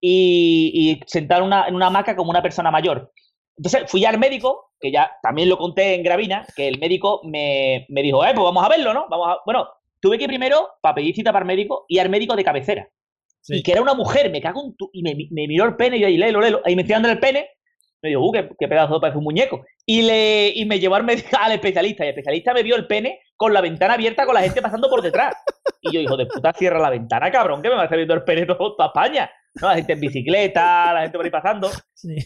Y, y sentar una- en una hamaca como una persona mayor. Entonces fui al médico, que ya también lo conté en Gravina, que el médico me, me dijo, eh, pues vamos a verlo, ¿no? Vamos a... Bueno, tuve que ir primero para pedir cita para el médico y al médico de cabecera. Sí. Y que era una mujer, me cago en tu... Y me, me miró el pene y yo ahí, lelo, lelo. Ahí me estoy dando el pene. Me dijo, uh, qué, qué pedazo, parece un muñeco. Y, le, y me llevó al, especialista. Y el especialista me vio el pene con la ventana abierta con la gente pasando por detrás. Y yo, hijo de puta, cierra la ventana, cabrón, que me va a estar viendo el pene todo, toda España. ¿No? La gente en bicicleta, la gente por ahí pasando. Sí.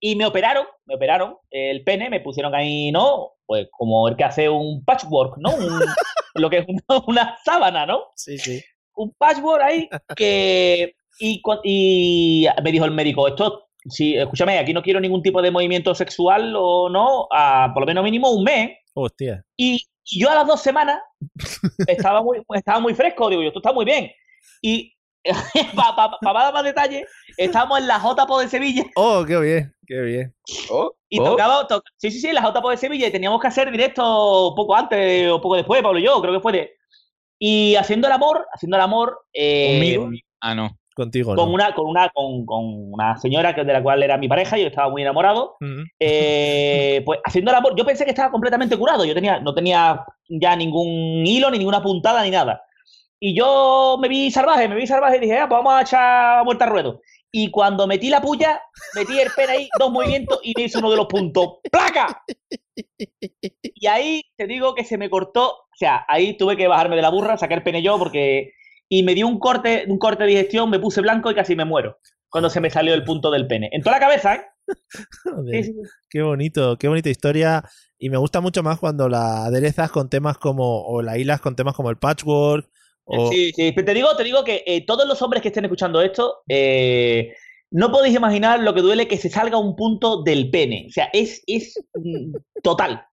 Y me operaron, me operaron el pene, me pusieron ahí, ¿no? Pues como el que hace un patchwork, ¿no? Un- lo que es una, una sábana, ¿no? Sí, sí. Un patchwork ahí que... Y, cu- y me dijo el médico, esto, sí, escúchame, aquí no quiero ningún tipo de movimiento sexual o no, a por lo menos mínimo un mes. Hostia. Y, y yo a las dos semanas estaba muy, estaba muy fresco, digo yo, esto está muy bien. Y para dar más detalles, estábamos en la JPO de Sevilla Oh, qué bien, qué bien. Oh, y oh. tocaba, to- sí, sí, sí, en la JPO de Sevilla y teníamos que hacer directo poco antes o poco después, Pablo y yo, creo que fue de... Y haciendo el amor, haciendo el amor eh, Conmigo. Ah, no. Contigo, con ¿no? una, con una, con, con una señora que de la cual era mi pareja, yo estaba muy enamorado. Eh, pues haciendo el amor, yo pensé que estaba completamente curado, yo tenía, no tenía ya ningún hilo, ni ninguna puntada, ni nada. Y yo me vi salvaje, me vi salvaje y dije, ah, pues vamos a echar vuelta al ruedo. Y cuando metí la puya, metí el pene ahí, dos movimientos y me hizo uno de los puntos. ¡Placa! Y ahí te digo que se me cortó, o sea, ahí tuve que bajarme de la burra, sacar el pene yo porque... Y me dio un corte, un corte de digestión, me puse blanco y casi me muero cuando se me salió el punto del pene. En toda la cabeza, ¿eh? Joder, Sí, sí, sí. Qué bonito, qué bonita historia. Y me gusta mucho más cuando la aderezas con temas como, o la hilas con temas como el patchwork. O, Sí, sí, pero te digo, te digo que eh, todos los hombres que estén escuchando esto, eh, no podéis imaginar lo que duele que se salga un punto del pene. O sea, es, es mm, total.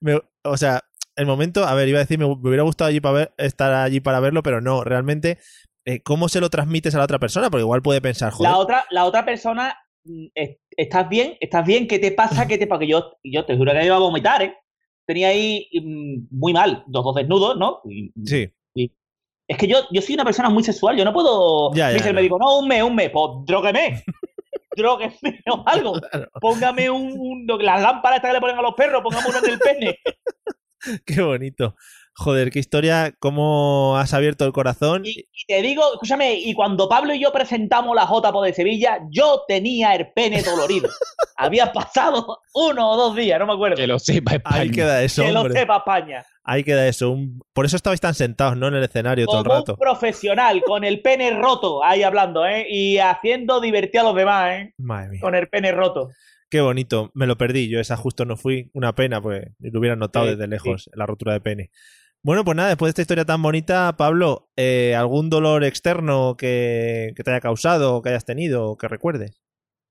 me- o sea, el momento, a ver, iba a decir, me, me hubiera gustado allí para ver, estar allí para verlo, pero no, realmente, eh, ¿cómo se lo transmites a la otra persona? Porque igual puede pensar, joder, La otra, la otra persona, mm, es- ¿estás bien? ¿Estás bien? ¿Qué te pasa? ¿Qué te pasa? Que yo, yo te juro que me iba a vomitar, ¿eh? Tenía ahí mm, muy mal, los dos desnudos, ¿no? Y- sí, Es que yo, yo soy una persona muy sexual, yo no puedo. Ya, Me ya, el no. médico, no, un mes, un mes, pues drógueme. drógueme o algo. Claro. Póngame un, un- las lámparas estas que le ponen a los perros, póngame uno en el pene. Qué bonito. Joder, qué historia, cómo has abierto el corazón. Y, y te digo, escúchame, y cuando Pablo y yo presentamos la JPO de Sevilla, yo tenía el pene dolorido. Había pasado uno o dos días, no me acuerdo. Que lo sepa España. Ahí queda eso, Que lo hombre. sepa España. Ahí queda eso. Un- Por eso estabais tan sentados, ¿no? En el escenario todo el Como rato. un profesional, con el pene roto, ahí hablando, ¿eh? Y haciendo divertir a los demás, ¿eh? Madre mía. Con el pene roto. Qué bonito. Me lo perdí. Yo esa justo no fui. Una pena, pues lo hubiera notado Sí, desde lejos, la rotura de pene. Bueno, pues nada, después de esta historia tan bonita, Pablo, eh, ¿algún dolor externo que, que te haya causado, que hayas tenido, que recuerdes?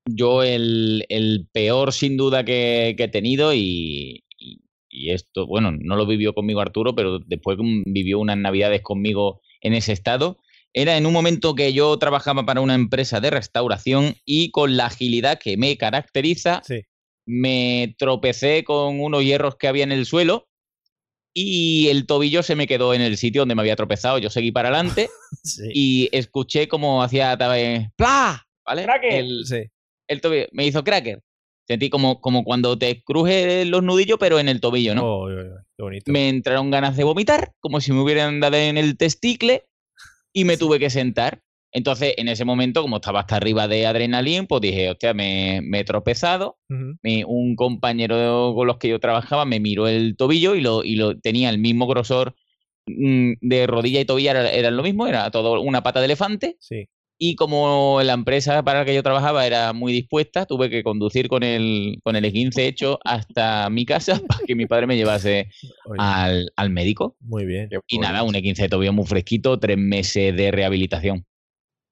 Yo el, el peor sin duda que, que he tenido y, y- y esto, bueno, no lo vivió conmigo Arturo, pero después vivió unas navidades conmigo en ese estado. Era en un momento que yo trabajaba para una empresa de restauración y con la agilidad que me caracteriza, Sí. me tropecé con unos hierros que había en el suelo y el tobillo se me quedó en el sitio donde me había tropezado. Yo seguí para adelante Sí. y escuché como hacía eh, ¡Pla! ¿Vale? Cracker. El, Sí. el tobillo. Me hizo cracker. Sentí como, como cuando te cruje los nudillos, pero en el tobillo, ¿no? Oh, oh, oh, qué bonito. Me entraron ganas de vomitar, como si me hubieran dado en el testicle, y me tuve que sentar. Entonces, en ese momento, como estaba hasta arriba de adrenalina, pues dije, hostia, me, me he tropezado. Me- un compañero con los que yo trabajaba me miró el tobillo y lo, y lo tenía el mismo grosor mm, de rodilla y tobillo, era, eran lo mismo, era todo una pata de elefante. Sí. Y como la empresa para la que yo trabajaba era muy dispuesta, tuve que conducir con el, con el esguince hecho hasta mi casa para que mi padre me llevase al, al médico. Muy bien. Y nada, un esguince de tobillo muy fresquito, tres meses de rehabilitación.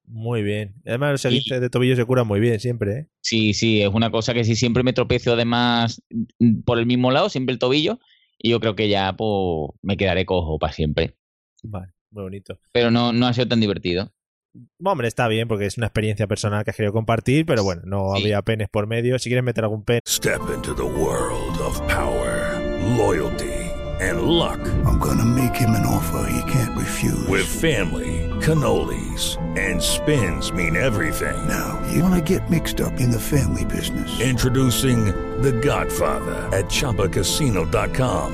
Muy bien. Además, los Y- esguinces de tobillo se curan muy bien siempre, ¿eh? Sí, sí, es una cosa que sí siempre me tropiezo además mm, por el mismo lado, siempre el tobillo, y yo creo que ya pues, me quedaré cojo para siempre. Vale, muy bonito. Pero no, no ha sido tan divertido. Hombre, está bien porque es una experiencia personal que has querido compartir, pero bueno, no Sí. había penes por medio. Si quieres meter algún pen, Step into the world of power, loyalty, and luck. I'm gonna make him an offer he can't refuse. With family, cannolis, and spins mean everything. Now, you wanna get mixed up in the family business. Introducing The Godfather at ChumbaCasino.com.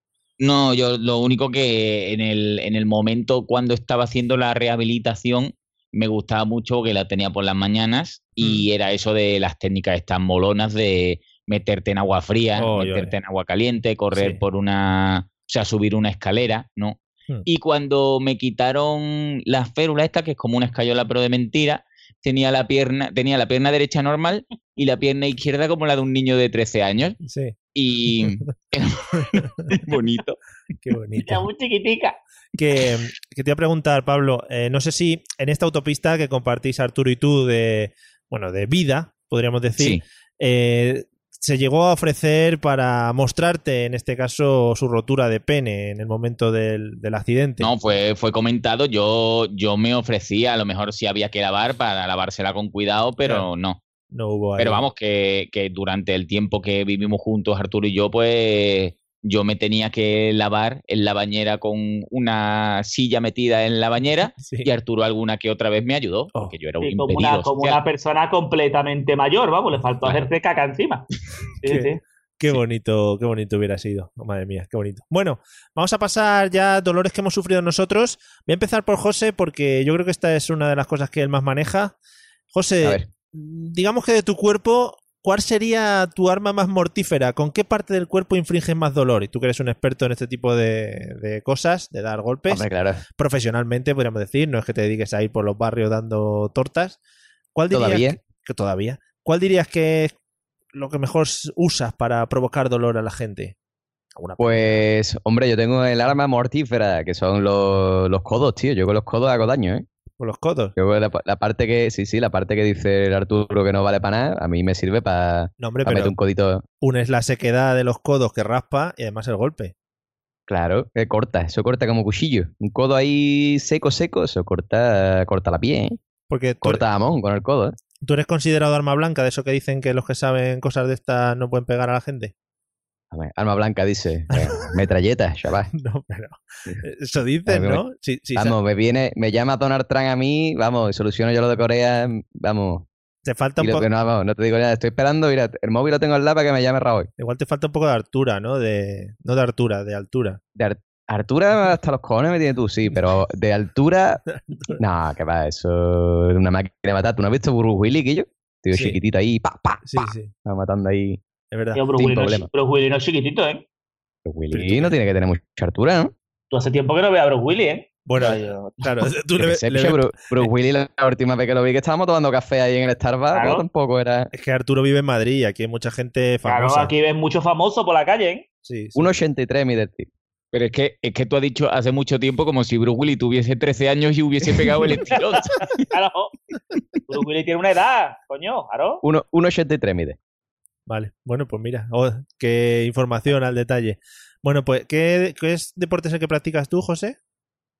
No, yo lo único que en el, en el momento cuando estaba haciendo la rehabilitación me gustaba mucho que la tenía por las mañanas y era eso de las técnicas estas molonas de meterte en agua fría, Oh, yo, meterte en agua caliente, correr por una, o sea, subir una escalera, ¿no? Hmm. Y cuando me quitaron la férula esta, que es como una escayola pero de mentira, tenía la pierna, tenía la pierna derecha normal y la pierna izquierda como la de un niño de 13 años. Sí. Y bonito. Qué bonito. Era muy chiquitica. que, que te iba a preguntar, Pablo, eh, no sé si en esta autopista que compartís Arturo y tú de, bueno, de vida, podríamos decir, Sí. eh, se llegó a ofrecer para mostrarte, en este caso, su rotura de pene en el momento del, del accidente. No, fue, fue comentado. Yo, yo me ofrecía, a lo mejor si había que lavar, para lavársela con cuidado, pero Claro. no. No hubo ahí. Pero vamos, que, que durante el tiempo que vivimos juntos, Arturo y yo, pues yo me tenía que lavar en la bañera con una silla metida en la bañera y Arturo alguna que otra vez me ayudó, Oh. porque yo era un Sí, como, impedido una, como social. una persona completamente mayor, vamos, le faltó hacerse caca encima. Sí, Qué, sí. qué bonito, qué bonito hubiera sido. Oh, madre mía, qué bonito. Bueno, vamos a pasar ya a dolores que hemos sufrido nosotros. Voy a empezar por José porque yo creo que esta es una de las cosas que él más maneja. José, A ver. Digamos que de tu cuerpo, ¿cuál sería tu arma más mortífera? ¿Con qué parte del cuerpo infringes más dolor? Y tú que eres un experto en este tipo de, de cosas, de dar golpes, Hombre, claro. profesionalmente podríamos decir, no es que te dediques a ir por los barrios dando tortas. ¿Cuál dirías ¿Todavía? que- que todavía? ¿Cuál dirías que es lo que mejor usas para provocar dolor a la gente? Pues, hombre, yo tengo el arma mortífera, que son los, los codos, tío. Yo con los codos hago daño, ¿eh? ¿Con los codos? Yo la, la parte que, sí, sí, la parte que dice el Arturo que no vale para nada, a mí me sirve para No, hombre, meter un codito. una es la sequedad de los codos que raspa y además el golpe. Claro, que corta, eso corta como cuchillo. Un codo ahí seco, seco, eso corta, corta la piel, ¿eh? Porque Corta jamón con el codo, ¿eh? tú eres considerado arma blanca, de eso que dicen que los que saben cosas de estas no pueden pegar a la gente. A ver, Arma blanca dice, eh, metralleta, chaval. No, pero eso dicen, Vamos, ¿no? Sí, sí, sa- Vamos, me viene, me llama Donald Trump a mí, vamos, y soluciono yo lo de Corea, vamos. te falta un poco, que no, vamos, no te digo nada, estoy esperando, mira, el móvil lo tengo al lado para que me llame Raúl. igual te falta un poco de altura, ¿no? De, no de altura, de altura. De Ar- altura hasta los cojones me tienes tú, sí, pero de altura, no, que va, eso es una máquina de matar. ¿Tú no has visto Bruce Willis, Guillo? Tío Sí. chiquitito ahí, pa, pa, Sí, pa, sí, va matando ahí. es verdad. Tío, Bruce no. Bruce Willis no es chiquitito, ¿eh? Bruce Willis no tiene que tener mucha altura, ¿no? Tú hace tiempo que no veas a Bruce Willis, ¿eh? Bueno, yo- claro, tú Yo le, qué ves- sé, le picho, ves- Bru- Bruce Willis la última vez que lo vi que estábamos tomando café ahí en el Starbucks, Claro. tampoco era... Es que Arturo vive en Madrid y aquí hay mucha gente Claro, famosa. aquí ves muchos famosos por la calle, ¿eh? Sí, sí. 1,83 mide el tío. Pero es que, es que tú has dicho hace mucho tiempo como si Bruce Willis tuviese 13 años y hubiese pegado el estirón. Claro. Bruce Willis tiene una edad, coño, claro. Uno- 1,83 mide. Vale, bueno, pues mira, oh, qué información al detalle. Bueno, pues, ¿qué, qué es deporte es el que practicas tú, José?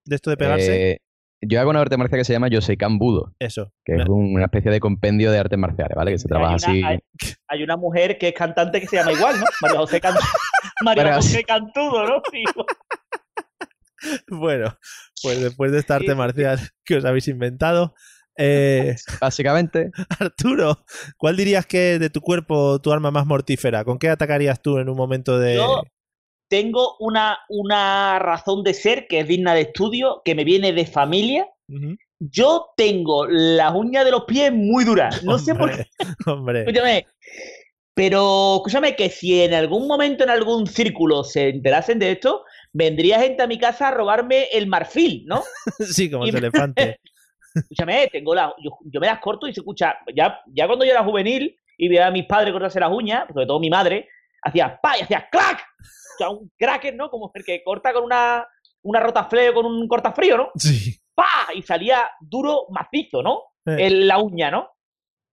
¿De esto de pegarse? Eh, yo hago una arte marcial que se llama Yoseikan Budo, Eso. que es un- una especie de compendio de artes marciales, ¿vale? Que se trabaja hay, así... hay, hay una mujer que es cantante que se llama igual, ¿no? María José, Can- María José Cantudo, ¿no? Sí. Bueno, pues después de esta arte marcial que os habéis inventado, eh, Básicamente, Arturo, ¿cuál dirías que es de tu cuerpo tu arma más mortífera? ¿Con qué atacarías tú en un momento de...? Yo tengo una, una razón de ser que es digna de estudio, que me viene de familia. Yo tengo las uñas de los pies muy duras. No sé por qué. Hombre. Escúchame. Pero, escúchame, que si en algún momento en algún círculo se enterasen de esto, vendría gente a mi casa a robarme el marfil, ¿no? Sí, como Y ese me- elefante. Escúchame, tengo la, yo, yo me las corto y se escucha. Ya, ya cuando yo era juvenil y veía a mis padres cortarse las uñas, sobre todo mi madre, hacía pa y hacía clac. O sea, un cracker, ¿no? Como el que corta con una, una rotafleo con un cortafrío, ¿no? Sí. pa y salía duro, macizo, ¿no? Eh. En la uña, ¿no?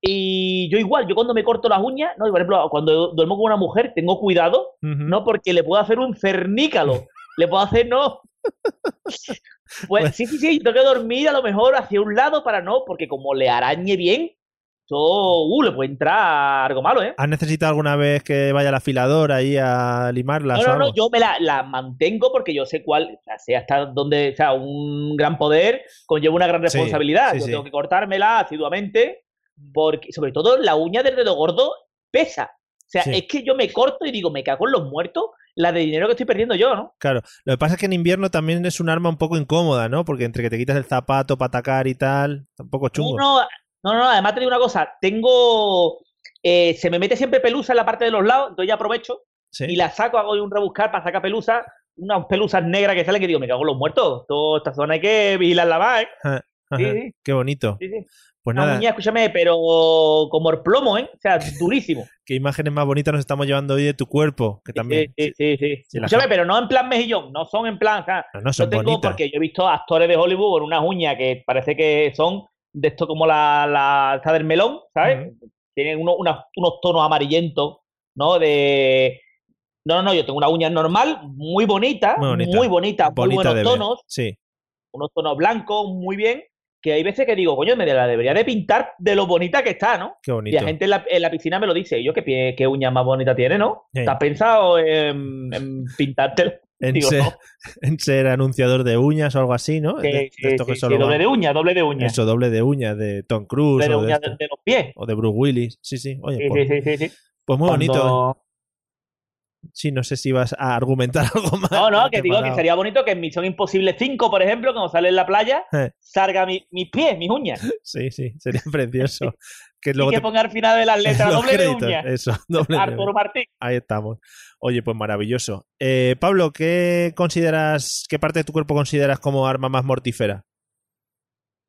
Y yo igual, yo cuando me corto las uñas, ¿no? Y por ejemplo, cuando duermo con una mujer, tengo cuidado. ¿no? Porque le puedo hacer un cernícalo. le puedo hacer, ¿no? Pues sí, sí, sí, tengo que dormir a lo mejor hacia un lado para no, porque como le arañe bien, todo, uh, le puede entrar algo malo, ¿eh? ¿Has necesitado alguna vez que vaya el afilador ahí a limarlas No, no, algo? no, yo me la, la mantengo porque yo sé cuál, o sea, sé hasta dónde, o sea, un gran poder conlleva una gran Sí, responsabilidad. sí, yo sí. tengo que cortármela asiduamente, porque, sobre todo, la uña del dedo gordo pesa. O sea, Sí. es que yo me corto y digo, me cago en los muertos, la de dinero que estoy perdiendo yo, ¿no? Claro, lo que pasa es que en invierno también es un arma un poco incómoda, ¿no? Porque entre que te quitas el zapato para atacar y tal, un poco chungo. No, no, no, además te digo una cosa, tengo, eh, se me mete siempre pelusa en la parte de los lados, entonces ya aprovecho Sí. y la saco, hago un rebuscar para sacar pelusa, unas pelusas negras que salen que digo, me cago en los muertos, toda esta zona hay que vigilarla más, ¿eh? Ajá, Sí. Qué bonito. Sí, sí. Pues nada, uña, escúchame, pero como el plomo, ¿eh? O sea, durísimo. qué imágenes más bonitas nos estamos llevando hoy de tu cuerpo, que también... Sí, sí, sí. sí. Escúchame, pero no en plan mejillón, no son en plan. O sea, No, no, son yo tengo bonitas. porque yo he visto actores de Hollywood con unas uñas que parece que son de esto como la, la del melón, ¿sabes? Tienen uno- unos tonos amarillentos, ¿no? De. No, no, no, yo tengo una uña normal, muy bonita, Muy bonita. muy bonita, muy Bonita buenos tonos, Sí, unos tonos blancos, muy bien. Que hay veces que digo, coño, me la debería de pintar de lo bonita que está, ¿no? qué Y bonito. la gente en la, en la piscina me lo dice. Y yo, ¿qué, pie- qué uña más bonita tiene, no? Sí. ¿Te has pensado en, en pintártelo? En, Digo, ser, no. en ser anunciador de uñas o algo así, ¿no? Sí, De- de sí, esto que solo doble va- de uña, doble de uña. Eso, doble de uñas de Tom Cruise doble de o, de uña de, los pies. o de Bruce Willis. Sí, sí. Oye, Sí, pues, sí, sí, sí, sí. pues muy bonito. Sí, no sé si vas a argumentar algo más. No, no, que digo que sería bonito que en Misión Imposible 5, por ejemplo, cuando sale en la playa, Eh, salga mi- mis pies, mis uñas. Sí, sí, sería precioso. que y luego que te- ponga al final de las letras doble créditos, de uña. Eso, doble Arturo. Martín. Ahí estamos. Oye, pues maravilloso. Eh, Pablo, ¿qué consideras, qué parte de tu cuerpo consideras como arma más mortífera?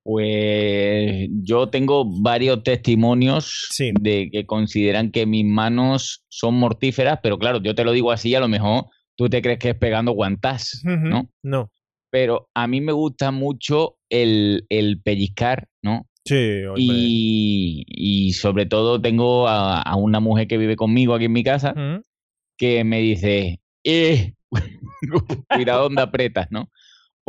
Pues yo tengo varios testimonios Sí. de que consideran que mis manos son mortíferas, pero claro, yo te lo digo así, a lo mejor tú te crees que es pegando guantas, Ujú. ¿no? No. Pero a mí me gusta mucho el, el pellizcar, ¿no? Sí. Y, y sobre todo tengo a, a una mujer que vive conmigo aquí en mi casa que me dice, eh, cuidado donde apretas, ¿no?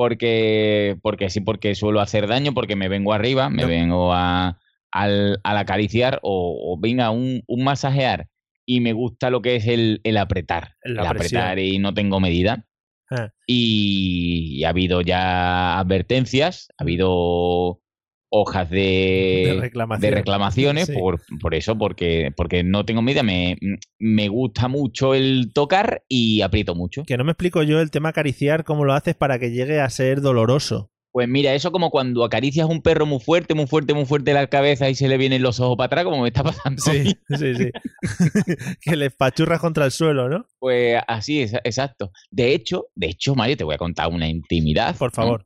Porque, porque sí, porque suelo hacer daño, porque me vengo arriba, me No. vengo a, al, al acariciar o, o venga, un, un masajear y me gusta lo que es el, el apretar, La el apretar y no tengo medida. Ah. Y ha habido ya advertencias, ha habido hojas de, De reclamación. de reclamaciones Sí. por, por eso, porque, porque no tengo medida, me, me gusta mucho el tocar y aprieto mucho. Que no me explico yo el tema acariciar, cómo lo haces para que llegue a ser doloroso. Pues mira, eso como cuando acaricias un perro muy fuerte, muy fuerte, muy fuerte la cabeza y se le vienen los ojos para atrás, como me está pasando. Sí, sí, sí. que le pachurras contra el suelo, ¿no? Pues así, es, exacto. De hecho, de hecho, Mario, te voy a contar una intimidad. Por favor.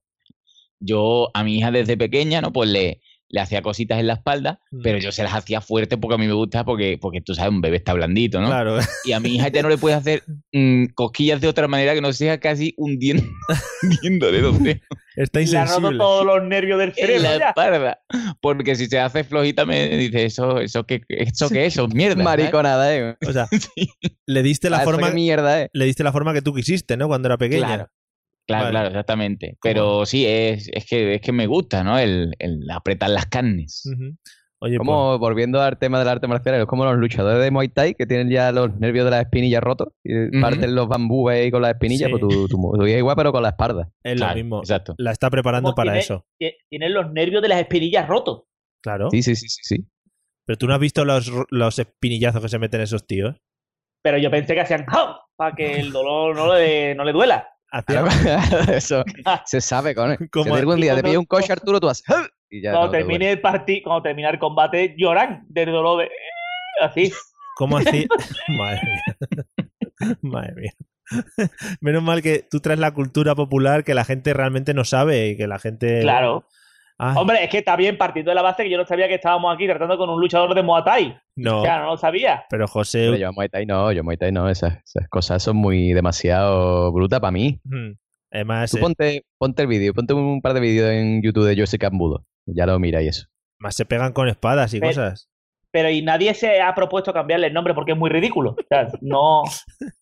Yo a mi hija desde pequeña, ¿no? Pues le, le hacía cositas en la espalda, Mm. pero yo se las hacía fuerte porque a mí me gusta, porque, porque tú sabes, un bebé está blandito, ¿no? Claro. Y a mi hija ya no le puedes hacer mm, cosquillas de otra manera que no sea casi hundiendo, hundiéndole los Está Le ha roto insensible. todos los nervios del en cerebro la ya. espalda. Porque si se hace flojita me dice, eso, eso qué, eso qué es, eso es mierda. Mariconada, eh. O sea, le diste la Ah, eso forma mierda, eh. le diste la forma que tú quisiste, ¿no? Cuando era pequeña. Claro. Claro, Vale. claro, exactamente. Pero sí, es, es, que, es que me gusta, ¿no? El, el apretar las carnes. Oye, pues, Como volviendo al tema del arte marcial, es como los luchadores de Muay Thai que tienen ya los nervios de las espinillas rotos y parten los bambúes ahí con las espinillas, Sí. pues tu, tu, tu hija igual, pero con la espalda. es Claro, lo mismo. Exacto. La está preparando Como para tiene- eso. tie- Tienen los nervios de las espinillas rotos. Claro. Sí, sí, sí, sí. sí. Pero tú no has visto los, los espinillazos que se meten esos tíos. Pero yo pensé que hacían ¡Jau! para que el dolor no le, no le duela. Eso se sabe, con Como- Si algún día te pilla un coche, Arturo, tú haces... Y ya cuando no te termine el partido, cuando termine el combate, lloran del dolor de. Así. ¿Cómo así? Madre mía. Madre mía. Menos mal que tú traes la cultura popular que la gente realmente no sabe y que la gente. Claro. Ay, Hombre, es que está bien partiendo de la base que yo no sabía que estábamos aquí tratando con un luchador de Muay Thai. no. O sea, no lo sabía. Pero José. Pero yo Muay Thai no, yo Muay Thai no, esas, esas cosas son muy demasiado brutas para mí. mm, Además, Tú eh, ponte, ponte el vídeo, ponte un par de vídeos en YouTube de José Cambudo. Ya lo mira y eso. más se pegan con espadas y Pero- cosas. Pero y nadie se ha propuesto cambiarle el nombre porque es muy ridículo. O sea, no.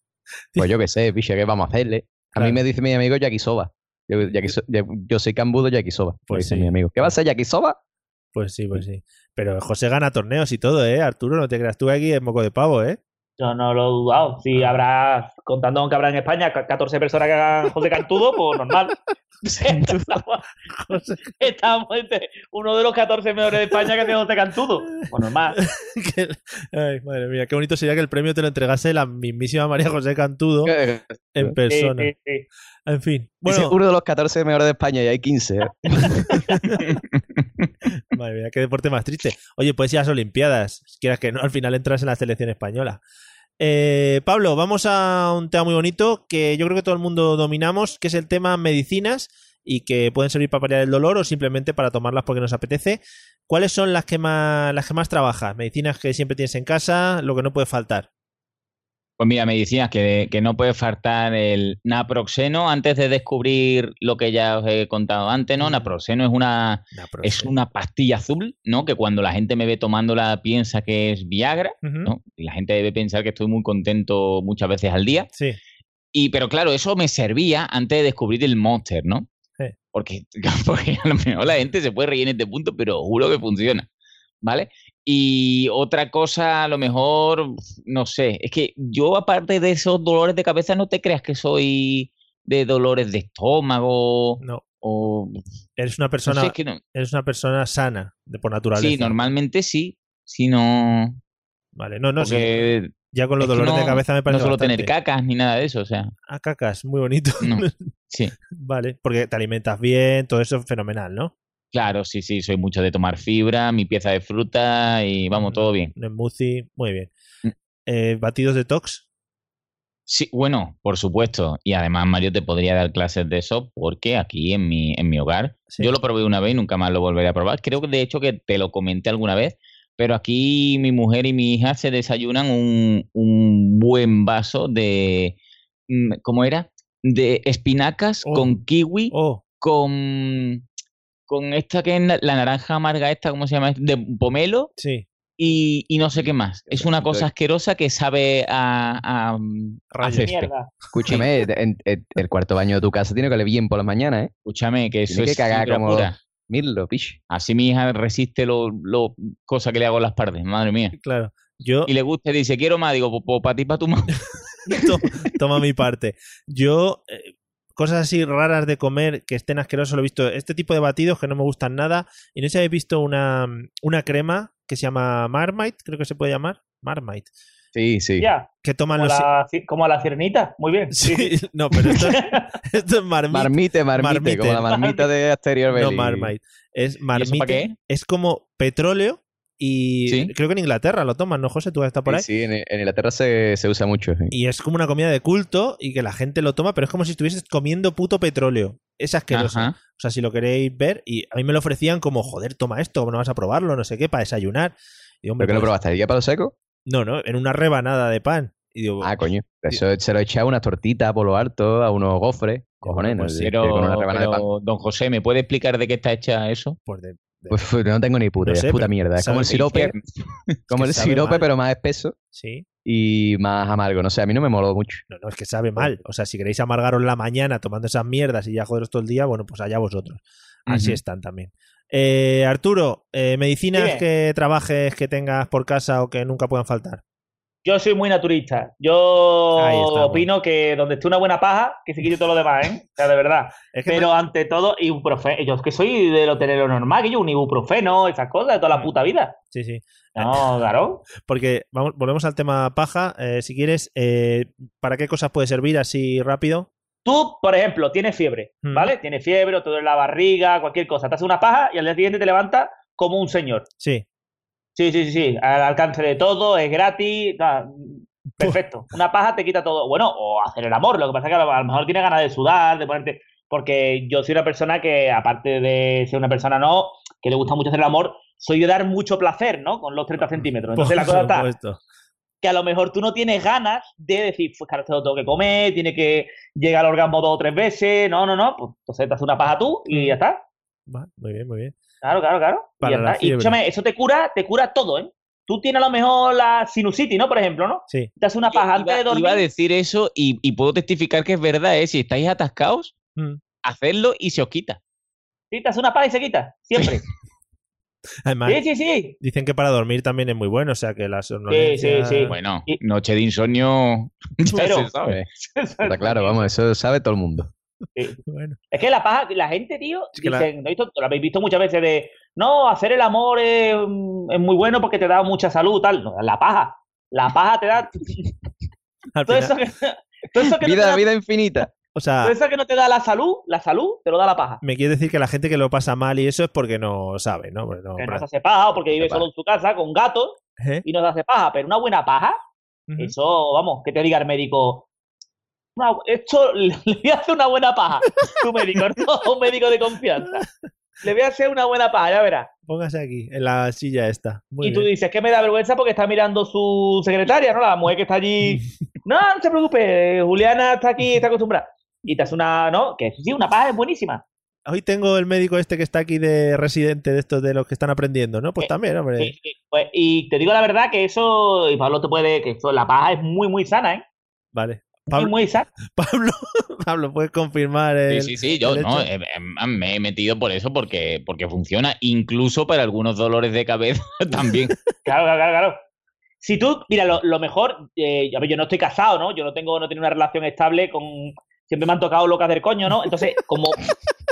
Pues yo qué sé, picha, ¿qué vamos a hacerle? A Claro. mí me dice mi amigo Yakisoba. Yo, yakiso- ya- yo soy Cambudo Yakisoba. Pues dice sí. mi amigo. ¿Qué va a ser Yakisoba? Pues sí, pues sí. Pero José gana torneos y todo, ¿eh? Arturo, no te creas tú aquí es moco de pavo, ¿eh? Yo no lo he dudado. Si habrá, contando con que habrá en España ca- 14 personas que hagan José Cantudo, pues normal. estamos, estamos entre uno de los 14 mejores de España que hace José Cantudo. Pues normal. Ay, madre mía, qué bonito sería que el premio te lo entregase la mismísima María José Cantudo en Sí, persona. sí, sí. En fin. Dice, Bueno, uno de los 14 mejores de España y hay 15. ¿eh? Madre mía, qué deporte más triste. Oye, pues ya las Olimpiadas. Quieras que no, al final entras en la selección española. Eh, Pablo, vamos a un tema muy bonito que yo creo que todo el mundo dominamos, que es el tema medicinas y que pueden servir para paliar el dolor o simplemente para tomarlas porque nos apetece. ¿Cuáles son las que más, las que más trabajas? Medicinas que siempre tienes en casa, lo que no puede faltar. Pues mira, medicinas que, que no puede faltar el naproxeno antes de descubrir lo que ya os he contado antes, ¿no? Naproxeno es una, es una pastilla azul, ¿no? Que cuando la gente me ve tomándola piensa que es Viagra. ¿no? Y la gente debe pensar que estoy muy contento muchas veces al día. Sí. Y, pero claro, eso me servía antes de descubrir el Monster, ¿no? Sí. Porque, porque a lo mejor la gente se puede reír en este punto, pero juro que funciona. ¿Vale? Y otra cosa, a lo mejor, no sé, es que yo aparte de esos dolores de cabeza, no te creas que soy de dolores de estómago No. o... Eres una No persona, sé, es que no- eres una persona sana de por naturaleza. Sí, normalmente sí, si no... Vale, no, no, sí. porque Ya con los es dolores de cabeza me parece No suelo tener cacas ni nada de eso, o sea, Ah, cacas, muy bonito. no. Sí. vale, porque te alimentas bien, todo eso es fenomenal, ¿no? Claro, sí, sí, soy mucho de tomar fibra, mi pieza de fruta y vamos, todo bien. Smoothie, muy bien. Mm. Eh, ¿Batidos detox? Sí, bueno, por supuesto. Y además Mario te podría dar clases de eso porque aquí en mi, en mi hogar, Sí. yo lo probé una vez y nunca más lo volveré a probar. Creo que de hecho que te lo comenté alguna vez, pero aquí mi mujer y mi hija se desayunan un, un buen vaso de mm, ¿cómo era? De espinacas Oh. con kiwi, Oh, con, con esta que es la, la naranja amarga esta, ¿cómo se llama? De pomelo sí. y, y no sé qué más. Es una cosa asquerosa que sabe a, a, a. Escúchame, en- en- el cuarto baño de tu casa tiene que oler bien por las mañanas, ¿eh? Escúchame, que eso Tiene que es cagar como-. Mirlo, pish. Así mi hija resiste lo, lo cosa que le hago en las partes, madre mía. Claro. Yo, Y le gusta y dice, quiero más, digo, pues para ti, para tu to- toma mi parte. Yo, eh, cosas así raras de comer que estén asquerosos, lo he visto. Este tipo de batidos que no me gustan nada. Y no sé si habéis visto una, una crema que se llama Marmite, creo que se puede llamar. Marmite. Sí, sí. Ya. Que toman Como los. la, como la sirenita. Muy bien. Sí, no, pero esto, esto es Marmite. Marmite, marmite, Marmite. como la marmita de Asterior no Belly. Marmite. Es para Marmite. qué? Es como petróleo. Y Sí. creo que en Inglaterra lo toman, ¿no, José? Tú estás por ahí. Sí, sí, en, en Inglaterra se, se usa mucho. sí. Y es como una comida de culto y que la gente lo toma, pero es como si estuvieses comiendo puto petróleo. Es asqueroso. Ajá. O sea, si lo queréis ver, y a mí me lo ofrecían como, joder, toma esto, no vas a probarlo, no sé qué, para desayunar. Y hombre, ¿Pero que lo pues, probaste? ¿Ya para lo seco? No, no, en una rebanada de pan. Y digo, Ah, coño. Eso se lo echa a unas tortitas por lo alto, a unos gofres. Cojones, no Pues sé, Pero, con una rebanada de pan. don José, ¿me puede explicar de qué está hecha eso? pues de- Pues, no tengo ni puta No sé, es puta mierda. Es como el sirope, como el sirope, mal. pero más espeso sí. y más amargo. No sé, a mí no me moló mucho. No, no, es que sabe mal. O sea, si queréis amargaros la mañana tomando esas mierdas y ya joderos todo el día, bueno, pues allá vosotros. Así están también. Eh, Arturo, eh, medicinas Dime. que trabajes, que tengas por casa o que nunca puedan faltar. Yo soy muy naturista. Yo estamos. opino que donde esté una buena paja, que se quite todo lo demás, ¿eh? O sea, de verdad. Es que Pero ante todo, ibuprofeno. Yo es que soy de lo tener lo normal, que yo un ibuprofeno, esas cosas de toda la puta vida. Sí, sí. No, claro. Porque vamos, volvemos al tema paja. Eh, si quieres, eh, ¿para qué cosas puede servir así rápido? Tú, por ejemplo, tienes fiebre, Mm. ¿vale? Tienes fiebre, o te duele la barriga, cualquier cosa. Te haces una paja y al día siguiente te levantas como un señor. Sí. Sí, sí, sí, sí. Al alcance de todo, es gratis. nada, perfecto. Una paja te quita todo. Bueno, o hacer el amor. Lo que pasa es que a lo mejor tienes ganas de sudar, de ponerte. Porque yo soy una persona que, aparte de ser una persona no, que le gusta mucho hacer el amor, soy de dar mucho placer, ¿no? Con los 30 centímetros. Entonces la cosa está que a lo mejor tú no tienes ganas de decir, pues claro, esto lo tengo que comer, tiene que llegar al orgasmo dos o tres veces. No, no, no. Pues entonces te haces una paja tú y ya está. Va, muy bien, muy bien. Claro, claro, claro. Y Para la escúchame, eso te cura, te cura todo, ¿eh? Tú tienes a lo mejor la sinusitis, ¿no? Por ejemplo, ¿no? Sí. Te haces una paja antes de dormir. iba a decir eso y, y puedo testificar que es verdad, ¿eh? Si estáis atascados, Mm. hacedlo y se os quita. Sí, te haces una paja y se quita. Siempre. Además, sí, sí, sí. dicen que para dormir también es muy bueno, o sea que la sí, somnolencia... sí. Bueno, noche de insomnio ya Pero- se sabe. Está claro, vamos, eso sabe todo el mundo. Sí. Bueno, Es que la paja, la gente, tío, Es que la- dicen, ¿no? Esto lo habéis visto muchas veces de, no, hacer el amor es, es muy bueno porque te da mucha salud, tal. No, la paja. La paja te da al todo final- eso que, todo eso que no te Vida, da, vida infinita. o sea, todo eso que no te da la salud, la salud te lo da la paja. me quiere decir que la gente que lo pasa mal y eso es porque no sabe, ¿no? Porque no- Que no se hace paja o porque vive solo en su casa con gatos ¿Eh? y no se hace paja, pero una buena paja, eso, vamos, que te diga el médico, "No, esto le voy a hacer una buena paja, tu médico, no un médico de confianza. Le voy a hacer una buena paja, ya verás. Póngase aquí, en la silla esta. Muy y tú dices que me da vergüenza porque está mirando su secretaria, ¿no? La mujer que está allí. No, no se preocupe, Juliana está aquí, está acostumbrada. Y te hace una, ¿no? Que sí, una paja es buenísima. Hoy tengo el médico este que está aquí de residente de estos de los que están aprendiendo, ¿no? Pues Eh, también, hombre. Sí, sí. Pues, y te digo la verdad que eso, y Pablo te puede, que eso, la paja es muy, muy sana, ¿eh? Vale. Pablo. Pablo, Pablo, puedes confirmar Sí, el, sí, sí, yo no, eh, eh, me he metido por eso porque, porque funciona, incluso para algunos dolores de cabeza también. Claro, claro, claro, claro. Si tú, mira, lo, lo mejor, eh, yo no estoy casado, ¿no? Yo no tengo, no tengo una relación estable con. Siempre me han tocado locas del coño, ¿no? Entonces, como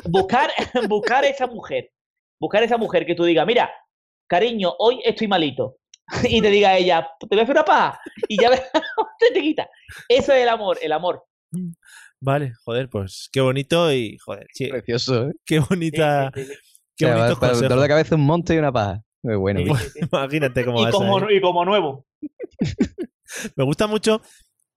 buscar, buscar esa mujer, buscar esa mujer que tú digas, mira, cariño, hoy estoy malito. Y te diga ella, te voy a hacer una paja. Y ya ves, te, te quita. Eso es el amor, el amor. Vale, joder, pues qué bonito y, joder, sí, Precioso, ¿eh? qué bonita, sí, sí, sí. qué O sea, bonitos para el dolor de cabeza un monte y una paja. Muy bueno. Imagínate cómo Y vas como, ahí. y como nuevo. Me gusta mucho,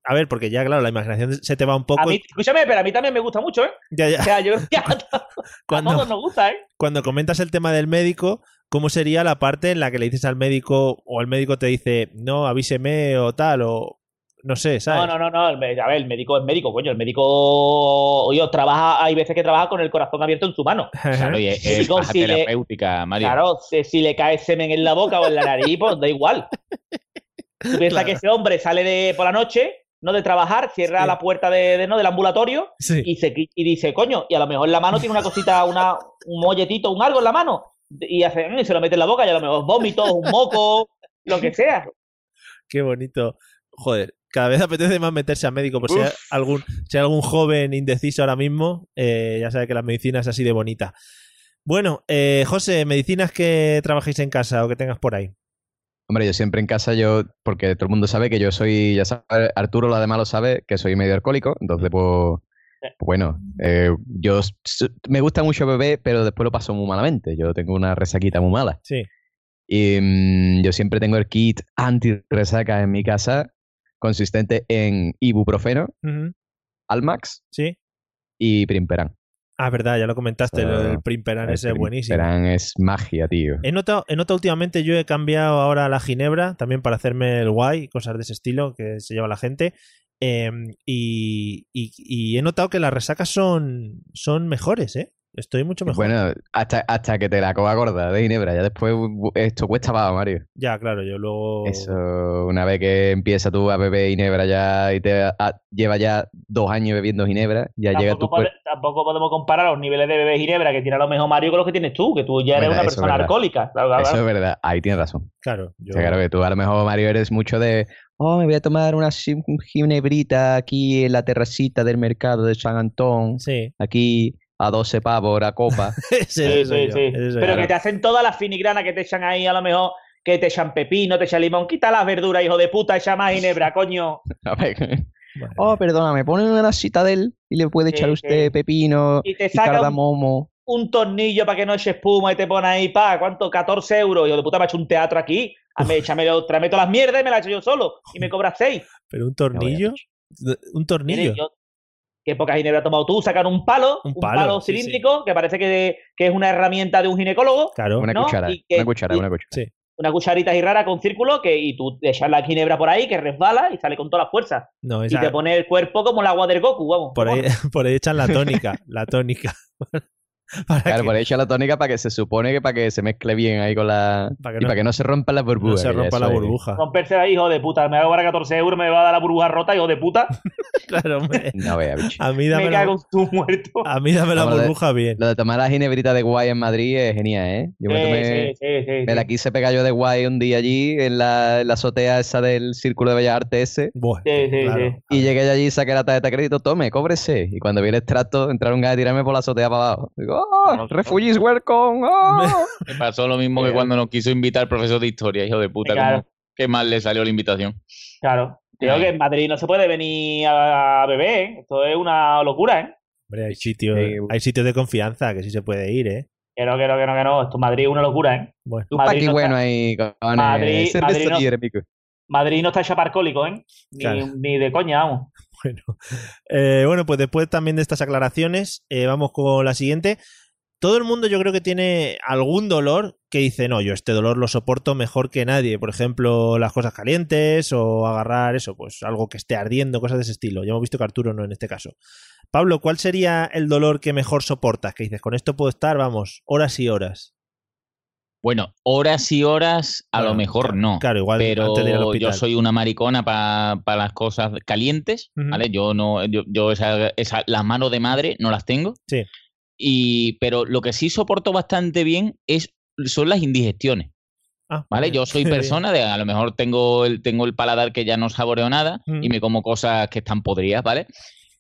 a ver, porque ya, claro, la imaginación se te va un poco. A mí, escúchame, pero a mí también me gusta mucho, ¿eh? Ya, ya. O sea, yo creo que a, a todos nos gusta, ¿eh? cuando comentas el tema del médico, ¿cómo sería la parte en la que le dices al médico o el médico te dice, no, avíseme o tal? O no sé, ¿sabes? No, no, no, no. a ver, el médico es médico, coño. El médico, oye, trabaja, hay veces que trabaja con el corazón abierto en su mano. Claro, y es, médico, baja si le- terapéutica, Mario. Claro, si, si le cae semen en la boca o en la nariz, pues da igual. Tú piensas Claro. que ese hombre sale de por la noche, no de trabajar, cierra Sí. la puerta de, de- no del ambulatorio Sí. y, se, y dice, coño, y a lo mejor en la mano tiene una cosita, una, un molletito, un algo en la mano, y hace, "Mm", y se lo mete en la boca y a lo mejor vómito, un moco, lo que sea. Qué bonito. Joder, cada vez apetece más meterse a médico. Por si hay algún, si hay algún joven indeciso ahora mismo, eh, ya sabe que la medicina es así de bonita. Bueno, eh, José, medicinas que trabajéis en casa o que tengas por ahí. Hombre, yo siempre en casa, yo, porque todo el mundo sabe que yo soy, ya sabe, Arturo lo además lo sabe, que soy medio alcohólico, entonces pues bueno, eh, yo me gusta mucho beber, pero después lo paso muy malamente, yo tengo una resaquita muy mala. Sí. Y mm, yo siempre tengo el kit anti-resaca en mi casa, consistente en ibuprofeno, Ujú. Almax Sí. y Primperan. Ah, verdad, ya lo comentaste, Ah, Primperan, El ese es buenísimo. Primperan es magia, tío. He notado, he notado últimamente, yo he cambiado ahora a la ginebra, también para hacerme el guay, cosas de ese estilo que se lleva la gente. Eh, y, y- y he notado que las resacas son, son mejores, ¿eh? Estoy mucho mejor. Bueno, hasta, hasta que te la coba gorda de Ginebra, ya después esto cuesta más, Mario. Ya, claro, yo luego. Eso, una vez que empieza tú a beber Ginebra ya y te a- lleva ya dos años bebiendo Ginebra, ya llega tu cuerpo. tampoco podemos comparar los niveles de bebé Ginebra que tiene a lo mejor Mario con los que tienes tú, que tú ya eres Bueno, una persona alcohólica. Claro, claro, Eso es verdad, ahí tienes razón. Claro, yo. O sea, claro que tú a lo mejor, Mario, eres mucho de, oh, me voy a tomar una gi- ginebrita aquí en la terracita del mercado de San Antón, Sí. aquí a 12 pavos la copa. Sí, sí, yo, sí. Pero yo. que te hacen todas las finigranas que te echan ahí, a lo mejor que te echan pepino, te echan limón. Quita las verduras, hijo de puta, echa más ginebra, coño. A ver, Vale. oh, perdona, me ponen una citadel y le puede Sí, echar usted sí. pepino Y te y saca un, cardamomo. un tornillo para que no eche espuma y te pone ahí, pa, ¿cuánto? 14 euros. Hijo de puta, me ha hecho un teatro aquí. A mí, échame, tráeme todas las mierdas y me las echo yo solo. Y me cobras 6. Pero un tornillo. Un tornillo. ¿Qué poca ginebra has tomado tú? Sacan un palo, Un un palo, palo, sí, cilíndrico, que parece que, que es una herramienta de un ginecólogo. Claro. Una cuchara, Y que- una cuchara, y- una cuchara. Sí. Una cucharita así rara con círculo que, y tú echas la ginebra por ahí que resbala y sale con toda la fuerza. No, Y te pone el cuerpo como el agua del Goku, vamos. por, ahí, por ahí echan la tónica. la tónica. Para Claro, que por ahí echa la tónica para que se supone que para que se mezcle bien ahí con la. Para que y no- para que no se rompan las burbujas. no se rompa la burbuja. Romperse ahí, hijo de puta. Me va a cobrar 14 euros, me va a dar la burbuja rota, hijo de puta. Claro, hombre. No vea, bicho. A mí dame me la, cago en tu muerto. a mí dame la Vamos, lo de- burbuja bien. Lo de tomar la ginebrita de guay en Madrid es genial, ¿eh? Yo me Sí, tomé. sí, sí, sí, Me la quise pegar yo de guay un día allí en la, en la azotea esa del Círculo de Bellas Artes ese. Buah, Sí, sí, claro. sí. Y llegué allí, saqué la tarjeta de crédito, tome, cóbrese. Y cuando vi el extracto, entraron ganas de tirarme por la azotea para abajo. Digo, ¡oh! ¡Refugees welcome! ¡Oh! Me pasó lo mismo que cuando nos quiso invitar el profesor de historia, hijo de puta. Claro. como- Qué mal le salió la invitación. Claro. Creo que en Madrid no se puede venir a beber, ¿eh? Esto es una locura, ¿eh? Hombre, hay sitios, Sí. hay sitios de confianza que sí se puede ir, ¿eh? Que no, que no, que no, que no. Esto en Madrid es una locura, ¿eh? Bueno, Tú Madrid no bueno está- ahí. Madrid- no-. Madrid no está hecha para alcohólicos, ¿eh? Ni, Claro. ni de coña, vamos. Bueno. Eh, bueno, pues después también de estas aclaraciones, eh, vamos con la siguiente. Todo el mundo yo creo que tiene algún dolor que dice, no, yo este dolor lo soporto mejor que nadie. Por ejemplo, las cosas calientes o agarrar eso, pues algo que esté ardiendo, cosas de ese estilo. Ya hemos visto que Arturo no en este caso. Pablo, ¿cuál sería el dolor que mejor soportas? Que dices, con esto puedo estar, vamos, horas y horas. Bueno, horas y horas a Bueno, lo mejor no. claro, igual pero antes de ir al yo soy una maricona para las cosas calientes. ¿vale? Yo no, yo, yo esa, esa- las manos de madre no las tengo. Sí. Y, pero lo que sí soporto bastante bien es, son las indigestiones. Ah, ¿Vale? bien. Yo soy persona de, a lo mejor tengo el, tengo el paladar que ya no saboreo nada Mm. y me como cosas que están podridas, ¿vale?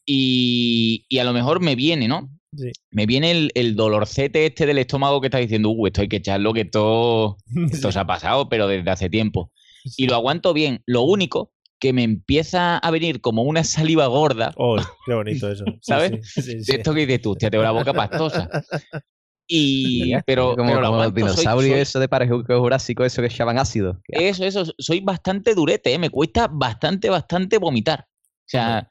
Y, y a lo mejor me viene, ¿no? Sí. Me viene el, el dolorcete este del estómago que está diciendo, uh, esto hay que echarlo, que esto, esto se ha pasado, pero desde hace tiempo. Y lo aguanto bien. Lo único que me empieza a venir como una saliva gorda, Oh, qué bonito eso. ¿Sabes? sí, sí, de sí. esto que dices tú, hostia, tengo la boca pastosa. Y, pero, como, pero lo como los aguanto, soy- eso de Parque Jurásico, eso que echaban ácido. Eso, eso, soy bastante durete, ¿eh? me cuesta bastante, bastante vomitar. O sea,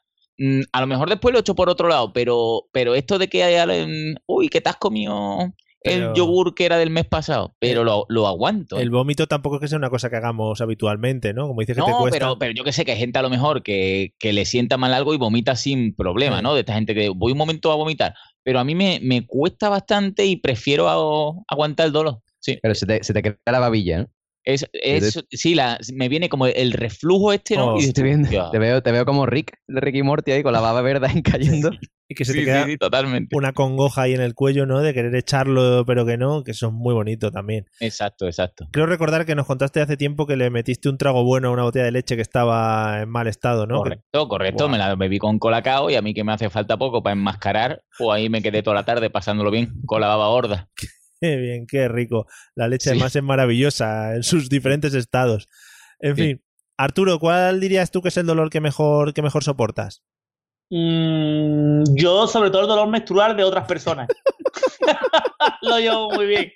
a lo mejor después lo echo por otro lado, pero, pero esto de que hay alguien, uy, que te has comido Pero- el yogur que era del mes pasado, pero lo, lo aguanto. El vómito tampoco es que sea una cosa que hagamos habitualmente, ¿no? Como dices que te No, cuesta. pero, pero yo que sé que hay gente a lo mejor que, que le sienta mal algo y vomita sin problema, Sí. ¿no? De esta gente que voy un momento a vomitar. Pero a mí me, me cuesta bastante y prefiero a- aguantar el dolor. Sí. Pero se te, se te queda la babilla, ¿no? Es, es- sí, la, me viene como el reflujo este, ¿no? Oh, y estoy viendo- te, veo, te veo como Rick, de Ricky Morty ahí con la baba verde cayendo. Y que se Sí, te sí, queda sí, totalmente. una congoja ahí en el cuello, ¿no? De querer echarlo, pero que no, que eso es muy bonito también. Exacto, exacto. Creo recordar que nos contaste hace tiempo que le metiste un trago bueno a una botella de leche que estaba en mal estado, ¿no? Correcto, correcto. Me la bebí con colacao y a mí que me hace falta poco para enmascarar, pues ahí me quedé toda la tarde pasándolo bien con la baba gorda. Qué bien, qué rico. La leche Sí. además es maravillosa en sus diferentes estados. En fin, Arturo, ¿cuál dirías tú que es el dolor que mejor, que mejor soportas? Mm, yo, sobre todo, el dolor menstrual de otras personas. Lo llevo muy bien.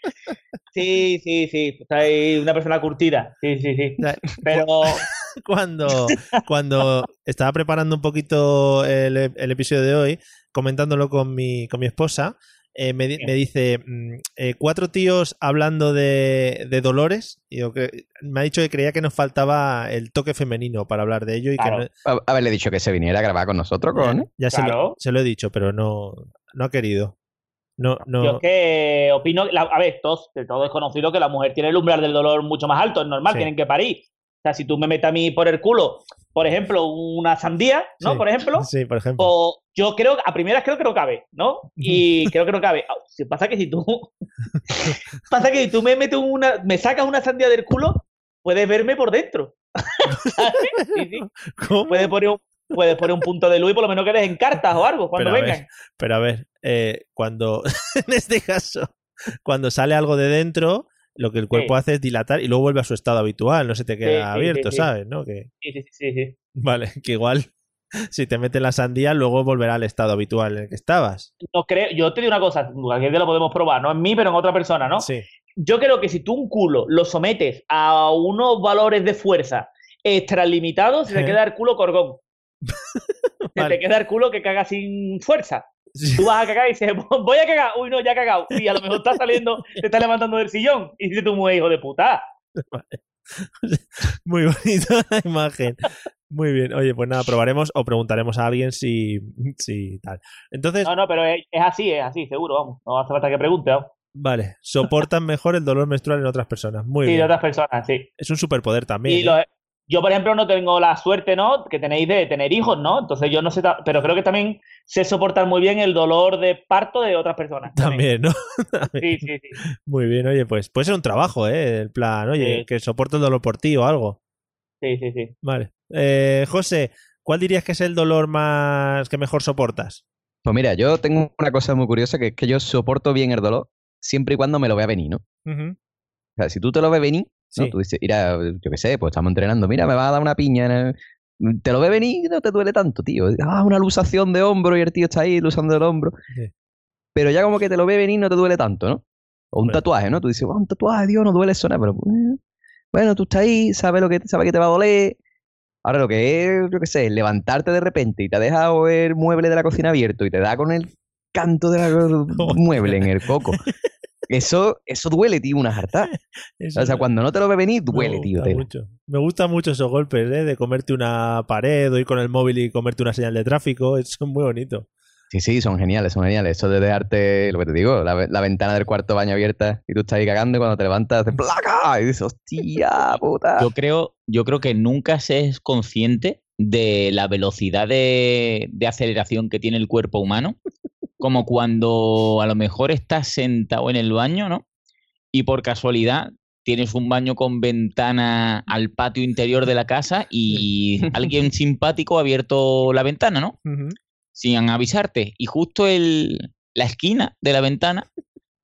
Sí, sí, sí. Soy una persona curtida. Sí, sí, sí. Pero. cuando, cuando estaba preparando un poquito el, el episodio de hoy, comentándolo con mi, con mi esposa, eh, me, di- me dice mm, eh, cuatro tíos hablando de, de dolores. Y yo que, me ha dicho que creía que nos faltaba el toque femenino para hablar de ello y que Claro. no- A- Haberle dicho que se viniera a grabar con nosotros, con ya se, lo, se lo he dicho, pero no, no ha querido. No, no. Yo es que opino, la- a ver, todos, de todo es conocido que la mujer tiene el umbral del dolor mucho más alto, es normal, Sí. tienen que parir. Sea, si tú me metes a mí por el culo, por ejemplo, una sandía, ¿no? Sí. Por ejemplo, Sí, por ejemplo. o yo creo, a primeras creo que no cabe, ¿no? Y creo que no cabe. Si pasa que si tú, pasa que si tú me metes una, me sacas una sandía del culo, puedes verme por dentro. ¿Sabes? Sí, sí. Puedes poner un, puedes poner un punto de luz y por lo menos quedes en cartas o algo cuando pero vengan. ver, pero a ver, eh, cuando, en este caso, cuando sale algo de dentro, lo que el cuerpo Sí. hace es dilatar y luego vuelve a su estado habitual, no se te queda sí, abierto, sí. ¿sabes? ¿No? Que, Sí, sí, sí, sí. vale, que igual si te mete la sandía, luego volverá al estado habitual en el que estabas. no creo, yo te digo una cosa, cualquier día lo podemos probar, no en mí, pero en otra persona, ¿no? Sí. Yo creo que si tú un culo lo sometes a unos valores de fuerza extralimitados, se te queda el culo corgón. Se Vale. te queda el culo que caga sin fuerza. Tú vas a cagar y dices, voy a cagar. Uy, no, ya he cagado. Y a lo mejor estás saliendo, te estás levantando del sillón. Y dice tu mujer, hijo de puta. Muy bonita la imagen. Muy bien. Oye, pues nada, probaremos o preguntaremos a alguien si, si tal. Entonces, No, no, pero es, es así, es así, seguro, vamos. No hace falta que pregunte, vamos. vale, soportan mejor el dolor menstrual en otras personas. Muy Sí, bien. de otras personas, sí. Es un superpoder también. Y ¿eh? Yo, por ejemplo, no tengo la suerte, ¿no? Que tenéis de tener hijos, ¿no? Entonces yo no sé, pero creo que también sé soportar muy bien el dolor de parto de otras personas. También, ¿no? Sí, sí, sí. Muy bien, oye, pues puede ser un trabajo, ¿eh? El plan, oye, Sí. que soporte el dolor por ti o algo. Sí, sí, sí. Vale. Eh, José, ¿cuál dirías que es el dolor más que mejor soportas? Pues mira, yo tengo una cosa muy curiosa que es que yo soporto bien el dolor siempre y cuando me lo vea venir, ¿no? Ujú. O sea, si tú te lo ves venir, ¿no? Sí. Tú dices, mira, yo qué sé, pues estamos entrenando, mira, me va a dar una piña. ¿no? Te lo ves venir no te duele tanto, tío. Ah, una lusación de hombro y el tío está ahí lusando el hombro. Sí. Pero ya como que te lo ve venir no te duele tanto, ¿no? O un tatuaje, ¿no? Tú dices, "Ah, un tatuaje, Dios, no duele eso nada, pero eh, bueno, tú estás ahí, sabes lo que, sabes que te va a doler. Ahora lo que es, yo qué sé, levantarte de repente y te ha dejado el mueble de la cocina abierto y te da con el canto del mueble en el coco. Eso, eso duele, tío, una jarta. O sea, cuando no te lo ve venir, duele, me tío. mucho. Me gustan mucho esos golpes, ¿eh? De comerte una pared o ir con el móvil y comerte una señal de tráfico. Eso es muy bonito. Sí, sí, son geniales, son geniales. Eso de dejarte, lo que te digo, la, la ventana del cuarto baño abierta y tú estás ahí cagando y cuando te levantas haces placa y dices, hostia, puta. Yo creo, yo creo que nunca se es consciente de la velocidad de, de aceleración que tiene el cuerpo humano, como cuando a lo mejor estás sentado en el baño, ¿no? Y por casualidad tienes un baño con ventana al patio interior de la casa y alguien simpático ha abierto la ventana, ¿no? Sin avisarte. Y justo el, la esquina de la ventana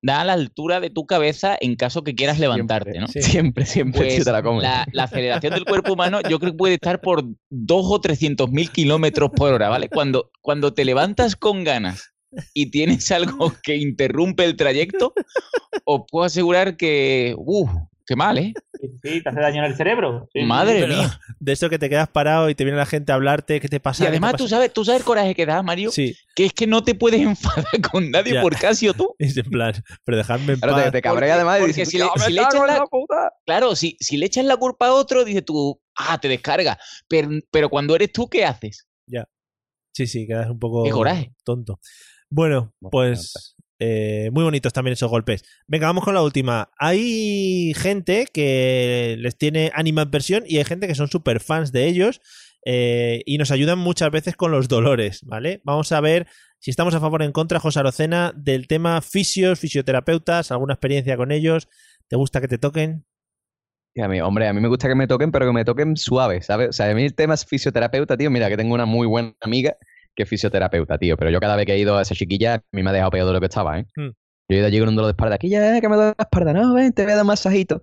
da a la altura de tu cabeza en caso que quieras levantarte, ¿no? Siempre, siempre, Pues te la comes. la, la aceleración del cuerpo humano yo creo que puede estar por dos o trescientos mil kilómetros por hora, ¿vale? Cuando, cuando te levantas con ganas y tienes algo que interrumpe el trayecto, os puedo asegurar que uf, Qué mal, ¿eh? Sí, te hace daño en el cerebro. Sí. Madre Pero mía. De eso que te quedas parado y te viene la gente a hablarte, ¿qué te pasa? Y ¿Qué te además tú sabes, tú sabes el coraje que da, Mario, Sí, que es que no te puedes enfadar con nadie Ya. por casi o tú. es en plan, pero dejadme en Claro, paz. te, te cabrea además y porque dices, si le- "Ya si le la- la puta". Claro, si, si le echas la culpa a otro, dices tú, ah, te descarga. Pero, pero cuando eres tú, ¿qué haces? Sí, sí, quedas un poco Qué coraje. tonto. Bueno, pues eh, muy bonitos también esos golpes. Venga, vamos con la última. Hay gente que les tiene animadversión y hay gente que son super fans de ellos eh, y nos ayudan muchas veces con los dolores, ¿vale? Vamos a ver si estamos a favor o en contra, José Arocena, del tema fisios, fisioterapeutas, alguna experiencia con ellos. ¿Te gusta que te toquen? Y a mí, hombre, a mí me gusta que me toquen, pero que me toquen suave, ¿sabes? O sea, a mí el tema es fisioterapeuta, tío. Mira, que tengo una muy buena amiga que fisioterapeuta, tío. Pero yo cada vez que he ido a esa chiquilla, a mí me ha dejado peor de lo que estaba, ¿eh? Hmm. Yo he ido allí con un dolor de espalda. Aquí ya, que me duele la espalda. No, ven, te voy a dar un masajito.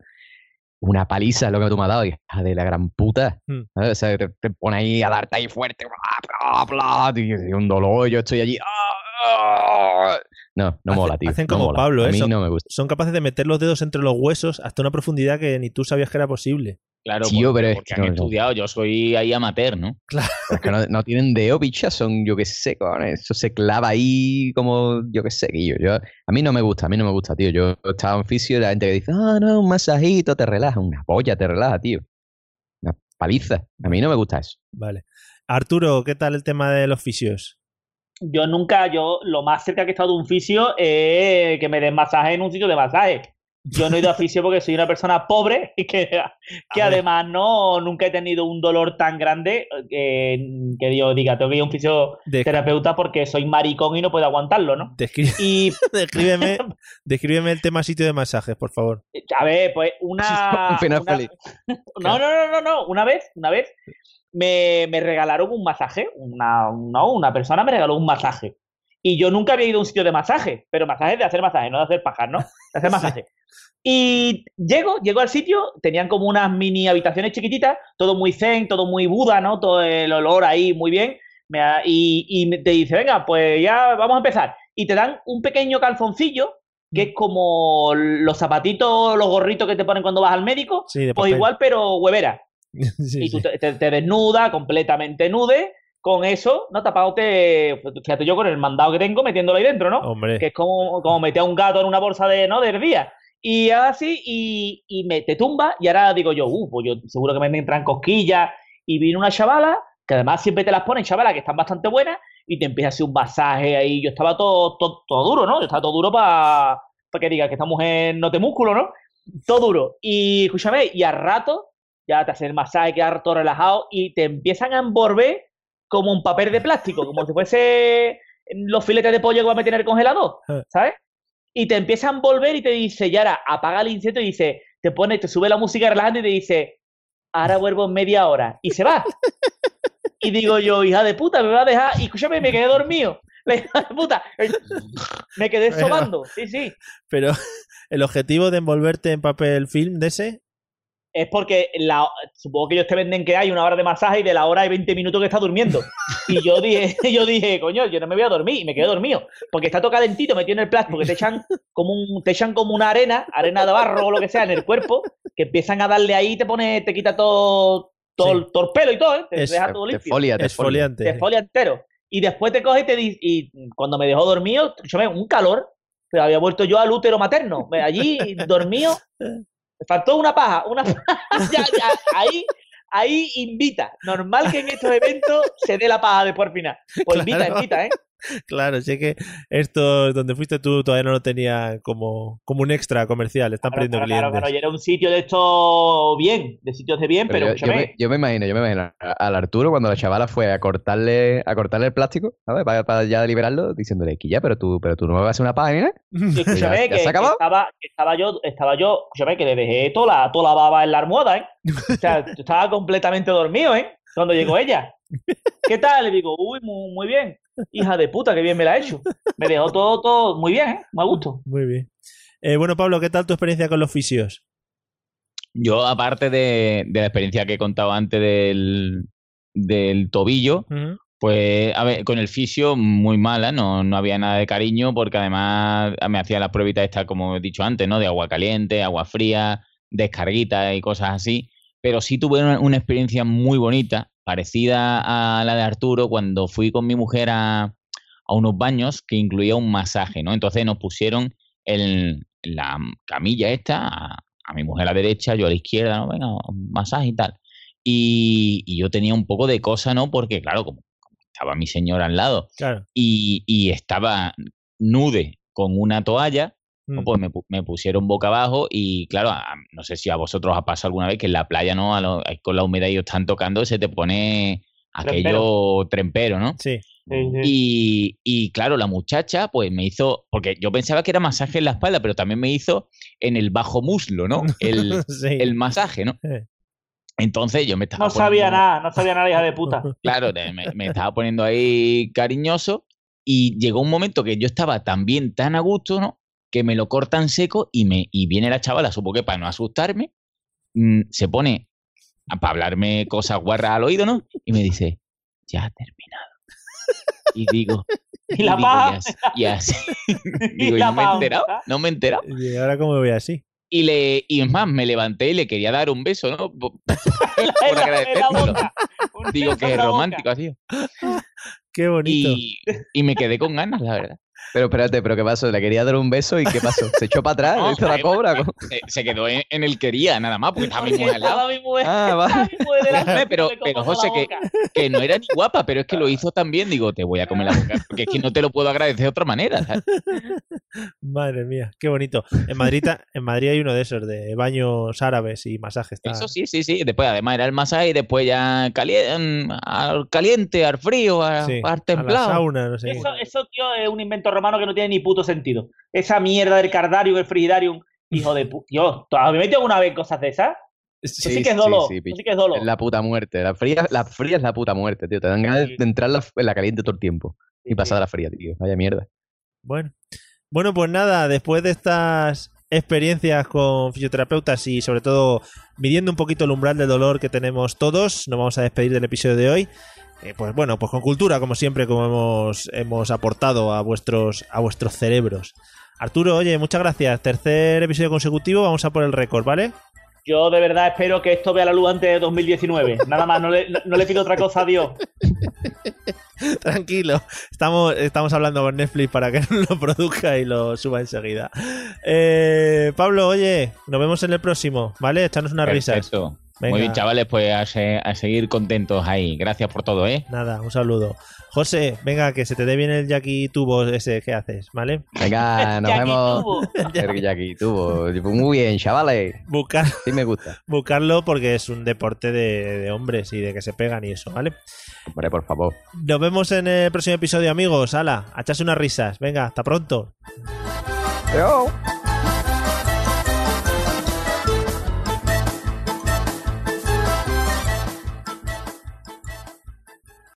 Una paliza es lo que tú me has dado, hija de la gran puta. Hmm. O sea, te, te pone ahí a darte ahí fuerte. Bla, bla, bla, y un dolor, yo estoy allí. ¡ah! ¡ah! No, no Hacen- mola, tío. hacen no como mola. Pablo, A ¿eh? mí Son- no me gusta. Son capaces de meter los dedos entre los huesos hasta una profundidad que ni tú sabías que era posible. Claro, Tío, porque, pero es porque que han no, estudiado. Yo soy ahí amateur, ¿no? Pero es que no, no tienen dedo, bicha, son, yo qué sé, con eso se clava ahí como, yo qué sé, Guillo. Yo, a mí no me gusta, a mí no me gusta, tío. Yo estaba en fisio y la gente que dice, ah, no, un masajito, te relaja. Una polla, te relaja, tío. Una paliza. A mí no me gusta eso. Vale. Arturo, ¿qué tal el tema de los fisios? Yo nunca, yo lo más cerca que he estado de un fisio es que me den masaje en un sitio de masaje. Yo no he ido a fisio porque soy una persona pobre y que, que además no nunca he tenido un dolor tan grande que, que yo diga, tengo que ir a un fisioterapeuta porque soy maricón y no puedo aguantarlo, ¿no? Descri- Y descríbeme, descríbeme el tema sitio de masajes, por favor. a ver, pues una. Un final una- feliz. No, no, no, no, no. Una vez, una vez me, me regalaron un masaje. Una, no, una persona me regaló un masaje. Y yo nunca había ido a un sitio de masaje, pero masajes de hacer masaje, no de hacer pajas, ¿no? De hacer masaje. Y llego, llego al sitio, tenían como unas mini habitaciones chiquititas, todo muy zen, todo muy Buda, ¿no? Todo el olor ahí muy bien. Me y, te dice, venga, pues ya vamos a empezar. Y te dan un pequeño calzoncillo, que es como los zapatitos, los gorritos que te ponen cuando vas al médico, Sí, pues papel. igual, pero huevera. Sí, y tú sí. te- te desnuda, completamente nude, con eso, ¿no? Tapándote, fíjate yo con el mandado que tengo metiéndolo ahí dentro, ¿no? Hombre. Que es como, como meter a un gato en una bolsa de, ¿no? De día. Y así, y, y me te tumba, y ahora digo yo, uh, pues yo seguro que me entran cosquillas. Y viene una chavala, que además siempre te las ponen, chavala, que están bastante buenas, y te empieza a hacer un masaje ahí. Yo estaba todo, todo, todo duro, ¿no? Yo estaba todo duro para que diga que esta mujer no te músculo, ¿no? Todo duro. Y escúchame, y al rato ya te hacen el masaje, quedas todo relajado y te empiezan a envolver como un papel de plástico, como si fuese los filetes de pollo que va a meter en el congelador, Eh. ¿sabes? Y te empieza a envolver y te dice, Yara, apaga el insecto y dice, te pone, te sube la música relajante y te dice, ahora vuelvo en media hora. Y se va. Y digo yo, hija de puta, me va a dejar. Y escúchame, me quedé dormido. La hija de puta. Me quedé sobando. Sí, sí. Pero el objetivo de envolverte en papel film de ese. Es porque la, supongo que ellos te venden que hay una hora de masaje y de la hora hay 20 minutos que está durmiendo. Y yo dije, yo dije, coño, yo no me voy a dormir y me quedé dormido. Porque está todo calentito, metido en el plástico, que te echan como un, te echan como una arena, arena de barro o lo que sea en el cuerpo, que empiezan a darle ahí y te pone, te quita todo, todo, Sí. el, todo el pelo y todo, ¿eh? Te Es- deja todo Te limpio. folia, te folia. Esfoliante. Te folia entero. Y después te coge y te dice, y cuando me dejó dormido, escúchame, un calor, pero había vuelto yo al útero materno. Me- Allí dormido, me faltó una paja, una paja. Ya, ya, ahí, ahí invita. Normal que en estos eventos se dé la paja después al final. Pues invita, invita, ¿eh? Claro, sé que esto donde fuiste tú todavía no lo tenía como, como un extra comercial. Están Claro, perdiendo claro, claro, clientes. claro, y era un sitio de estos bien, de sitios de bien, pero, Pero yo, me, yo me imagino, yo me imagino a- al Arturo cuando la chavala fue a cortarle, a cortarle el plástico, ¿sabes? Para, para ya liberarlo, diciéndole, Quilla, pero tú, pero tú no me vas a hacer una página. Escúchame, ¿Ya- ya que, se que acabado? estaba, que estaba yo, estaba yo, escúchame, que le dejé toda la, toda la baba en la almohada, ¿eh? O sea, estaba completamente dormido, ¿eh? Cuando llegó ella. ¿Qué tal? Le digo, uy, muy, muy bien. Hija de puta, qué bien me la ha hecho. Me dejó todo, todo muy bien, ¿eh? Me gusto. Muy bien. Eh, bueno, Pablo, ¿qué tal tu experiencia con los fisios? Yo, aparte de, de la experiencia que he contado antes del, del tobillo, pues, a ver, con el fisio muy mala, no, no había nada de cariño, porque además me hacía las pruebitas estas, como he dicho antes, ¿no? De agua caliente, agua fría, descarguitas y cosas así, pero sí tuve una, una experiencia muy bonita, parecida a la de Arturo, cuando fui con mi mujer a, a unos baños que incluía un masaje, ¿no? Entonces nos pusieron en la camilla esta, a, a mi mujer a la derecha, yo a la izquierda, ¿no? Venga, un masaje y tal. Y, y yo tenía un poco de cosa, ¿no? Porque, claro, como, como estaba mi señora al lado Claro. y, y estaba nude con una toalla. Mm. pues me, pu- me pusieron boca abajo y claro, a- no sé si a vosotros ha pasado alguna vez que en la playa, ¿no? A lo- con la humedad y ellos están tocando, se te pone aquello trempero, ¿no? Sí. Y, y claro, la muchacha pues me hizo, porque yo pensaba que era masaje en la espalda, pero también me hizo en el bajo muslo, ¿no? El, Sí. el masaje, ¿no? Eh. Entonces yo me estaba No sabía poniendo- nada, no sabía nada, hija de puta. Claro, me estaba poniendo ahí cariñoso y llegó un momento que yo estaba también tan a gusto, ¿no? Que me lo cortan seco y, me, y viene la chavala, supongo que para no asustarme, mm, se pone para hablarme cosas guarras al oído, ¿no? Y me dice, ya ha terminado. Y digo, Y la digo, paja. y así. Y digo, ¿y la no me he enterado? No me he enterado. Y ahora cómo me voy así. Y, le, y es más, me levanté y le quería dar un beso, ¿no? Por. Un Digo que es romántico así. Qué bonito. Y, y me quedé con ganas, la verdad. Pero espérate, ¿pero qué pasó? ¿Le quería dar un beso y qué pasó? ¿Se echó para atrás? No, ¿Hizo la cobra? Se, se quedó en, en el quería, nada más, porque estaba mi mujer al lado. estaba mi mujer. Ah, mi mujer Hombre, pero, pero José, que, que no era ni guapa, pero es que lo hizo tan bien, digo, te voy a comer la boca, porque es que no te lo puedo agradecer de otra manera. ¿sabes? Madre mía, qué bonito. En Madrid, en Madrid hay uno de esos, de baños árabes y masajes. está- Eso sí, sí, sí. Después, además, era el masaje y después ya caliente, al caliente, al frío, Sí, al a la templado. sauna, no sé. Eso, eso, tío, es un invento romano que no tiene ni puto sentido. Esa mierda del Cardarium, el Frigidarium, hijo de puta. Yo, ¿has metido alguna vez cosas de esas? Eso sí, que es dolor. sí, eso sí que es dolor. La puta muerte. La fría, la fría es la puta muerte, tío. Te dan ganas Sí. de entrar en la, en la caliente todo el tiempo. Y pasar a la fría, tío. Vaya mierda. Bueno. Bueno, pues nada, después de estas experiencias con fisioterapeutas y sobre todo midiendo un poquito el umbral de dolor que tenemos todos, nos vamos a despedir del episodio de hoy. Eh, pues bueno, pues con cultura, como siempre, como hemos, hemos aportado a vuestros, a vuestros cerebros. Arturo, oye, muchas gracias. Tercer episodio consecutivo, vamos a por el récord, ¿vale? Yo de verdad espero que esto vea la luz antes de 2019. Nada más, no le, no- no le pido otra cosa a Dios. Tranquilo, estamos, estamos hablando con Netflix para que lo produzca y lo suba enseguida. Eh, Pablo, oye, nos vemos en el próximo, ¿vale? Echanos unas risas. Venga. Muy bien, chavales, pues a, se- a seguir contentos ahí. Gracias por todo, ¿eh? Nada, un saludo. José, venga, que se te dé bien el Jackie Tubo ese que haces, ¿vale? Venga, nos Jackie vemos. Tubo. El Jackie tuvo. Muy bien, chavales. Buscar, Sí me gusta. buscarlo porque es un deporte de, de hombres y de que se pegan y eso, ¿vale? Hombre, por favor. Nos vemos en el próximo episodio, amigos. Hala, a echarse unas risas. Venga, hasta pronto. Chao.